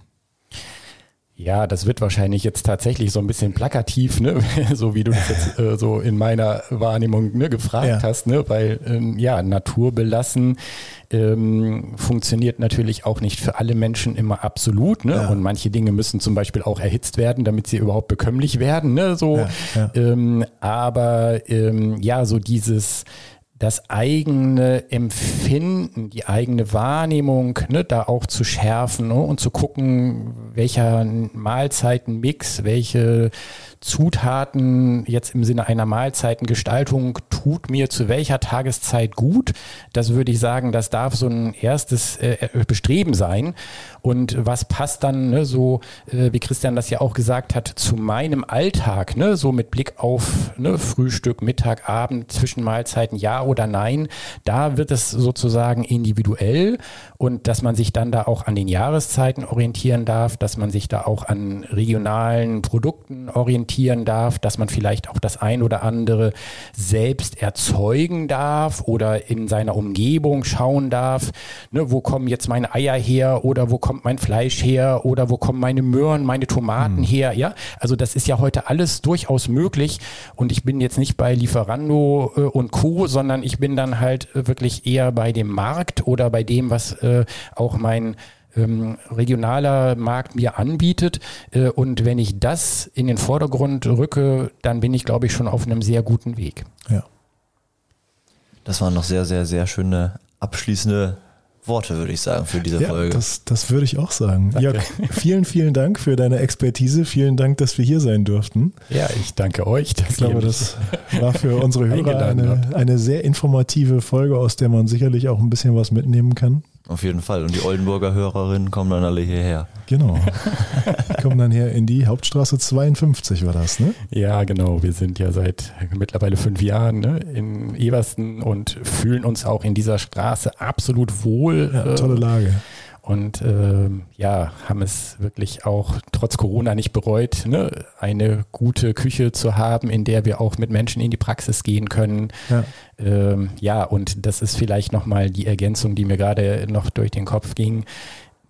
Ja, das wird wahrscheinlich jetzt tatsächlich so ein bisschen plakativ, ne? (laughs) so wie du das jetzt äh, so in meiner Wahrnehmung ne, gefragt ja. hast, ne? weil ähm, ja, naturbelassen ähm, funktioniert natürlich auch nicht für alle Menschen immer absolut. Ne? Ja. Und manche Dinge müssen zum Beispiel auch erhitzt werden, damit sie überhaupt bekömmlich werden. Ne? So, ja, ähm, aber ähm, ja, so dieses das eigene Empfinden, die eigene Wahrnehmung ne, da auch zu schärfen ne, und zu gucken, welcher Mahlzeitenmix, welche Zutaten jetzt im Sinne einer Mahlzeitengestaltung tut mir zu welcher Tageszeit gut. Das würde ich sagen, das darf so ein erstes äh, Bestreben sein. Und was passt dann, ne, so äh, wie Christian das ja auch gesagt hat, zu meinem Alltag, ne, so mit Blick auf ne, Frühstück, Mittag, Abend, Zwischenmahlzeiten, ja oder nein, da wird es sozusagen individuell. Und dass man sich dann da auch an den Jahreszeiten orientieren darf, dass man sich da auch an regionalen Produkten orientieren darf, dass man vielleicht auch das ein oder andere selbst erzeugen darf oder in seiner Umgebung schauen darf, ne, wo kommen jetzt meine Eier her oder wo kommt mein Fleisch her oder wo kommen meine Möhren, meine Tomaten mhm. her, ja? Also das ist ja heute alles durchaus möglich und ich bin jetzt nicht bei Lieferando äh, und Co., sondern ich bin dann halt wirklich eher bei dem Markt oder bei dem, was äh, auch mein ähm, regionaler Markt mir anbietet. Äh, und wenn ich das in den Vordergrund rücke, dann bin ich, glaube ich, schon auf einem sehr guten Weg. Ja. Das waren noch sehr, sehr, sehr schöne abschließende Worte, würde ich sagen, für diese ja, Folge. Das, das würde ich auch sagen. Danke. Jörg, vielen, vielen Dank für deine Expertise. Vielen Dank, dass wir hier sein durften. Ja, ich danke euch. ich glaube, das war für unsere (laughs) Hörer eine, eine sehr informative Folge, aus der man sicherlich auch ein bisschen was mitnehmen kann. Auf jeden Fall. Und die Oldenburger Hörerinnen kommen dann alle hierher. Genau. Die kommen dann hier in die Hauptstraße 52 war das, ne? Ja, genau. Wir sind ja seit mittlerweile fünf Jahren ne, in Eversten und fühlen uns auch in dieser Straße absolut wohl. Ja, tolle Lage. Und äh, ja, haben es wirklich auch trotz Corona nicht bereut, ne? eine gute Küche zu haben, in der wir auch mit Menschen in die Praxis gehen können. Ja, ähm, ja und das ist vielleicht nochmal die Ergänzung, die mir gerade noch durch den Kopf ging.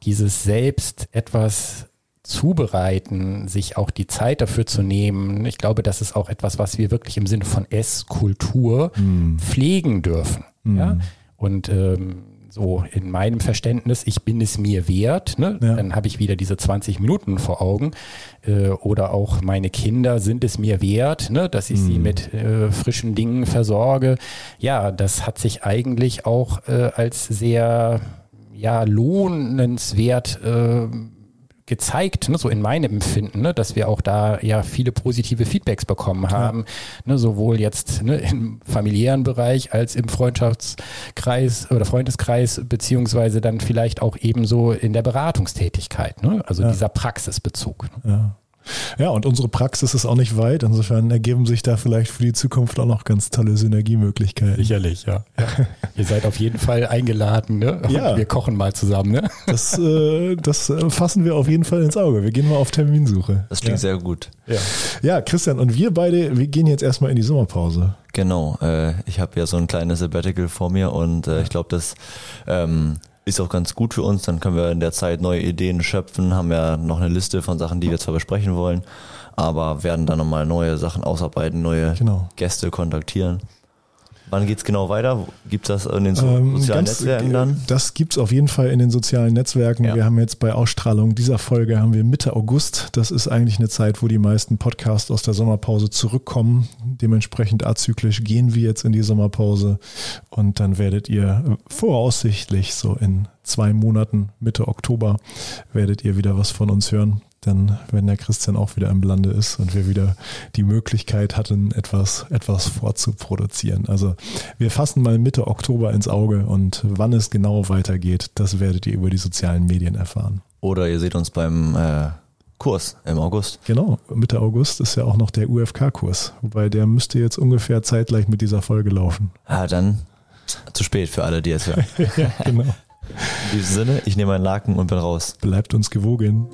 Dieses selbst etwas zubereiten, sich auch die Zeit dafür zu nehmen. Ich glaube, das ist auch etwas, was wir wirklich im Sinne von Esskultur mm. pflegen dürfen. Mm. Ja? Und ähm, so in meinem Verständnis, ich bin es mir wert, ne? Ja. dann habe ich wieder diese 20 Minuten vor Augen. Äh, oder auch meine Kinder sind es mir wert, ne? dass ich mhm. sie mit äh, frischen Dingen versorge. Ja, das hat sich eigentlich auch äh, als sehr ja, lohnenswert äh, gezeigt, ne, so in meinem Empfinden, ne, dass wir auch da ja viele positive Feedbacks bekommen haben, ja. ne, sowohl jetzt ne, im familiären Bereich als im Freundschaftskreis oder Freundeskreis, beziehungsweise dann vielleicht auch ebenso in der Beratungstätigkeit, ne, also ja. dieser Praxisbezug. Ja. Ja, und unsere Praxis ist auch nicht weit. Insofern ergeben sich da vielleicht für die Zukunft auch noch ganz tolle Synergiemöglichkeiten. Sicherlich, ja. ja. (laughs) Ihr seid auf jeden Fall eingeladen, ne? Und ja. wir kochen mal zusammen, ne? Das, äh, das äh, fassen wir auf jeden Fall ins Auge. Wir gehen mal auf Terminsuche. Das klingt ja. sehr gut. Ja. ja, Christian, und wir beide, wir gehen jetzt erstmal in die Sommerpause. Genau. Äh, ich habe ja so ein kleines Sabbatical vor mir und äh, ich glaube, das ähm, ist auch ganz gut für uns. Dann können wir in der Zeit neue Ideen schöpfen, haben ja noch eine Liste von Sachen, die wir zwar besprechen wollen, aber werden dann nochmal neue Sachen ausarbeiten, neue genau. Gäste kontaktieren. Wann geht es genau weiter? Gibt es das in den so ähm, sozialen ganz, Netzwerken dann? Das gibt es auf jeden Fall in den sozialen Netzwerken. Ja. Wir haben jetzt bei Ausstrahlung dieser Folge haben wir Mitte August. Das ist eigentlich eine Zeit, wo die meisten Podcasts aus der Sommerpause zurückkommen. Dementsprechend azyklisch gehen wir jetzt in die Sommerpause und dann werdet ihr voraussichtlich so in zwei Monaten, Mitte Oktober, werdet ihr wieder was von uns hören dann, wenn der Christian auch wieder im Lande ist und wir wieder die Möglichkeit hatten, etwas, etwas vorzuproduzieren. Also wir fassen mal Mitte Oktober ins Auge und wann es genau weitergeht, das werdet ihr über die sozialen Medien erfahren. Oder ihr seht uns beim äh, Kurs im August. Genau, Mitte August ist ja auch noch der UFK-Kurs, wobei der müsste jetzt ungefähr zeitgleich mit dieser Folge laufen. Ah, dann zu spät für alle, die jetzt hören. (laughs) ja, genau. In diesem Sinne, ich nehme meinen Laken und bin raus. Bleibt uns gewogen.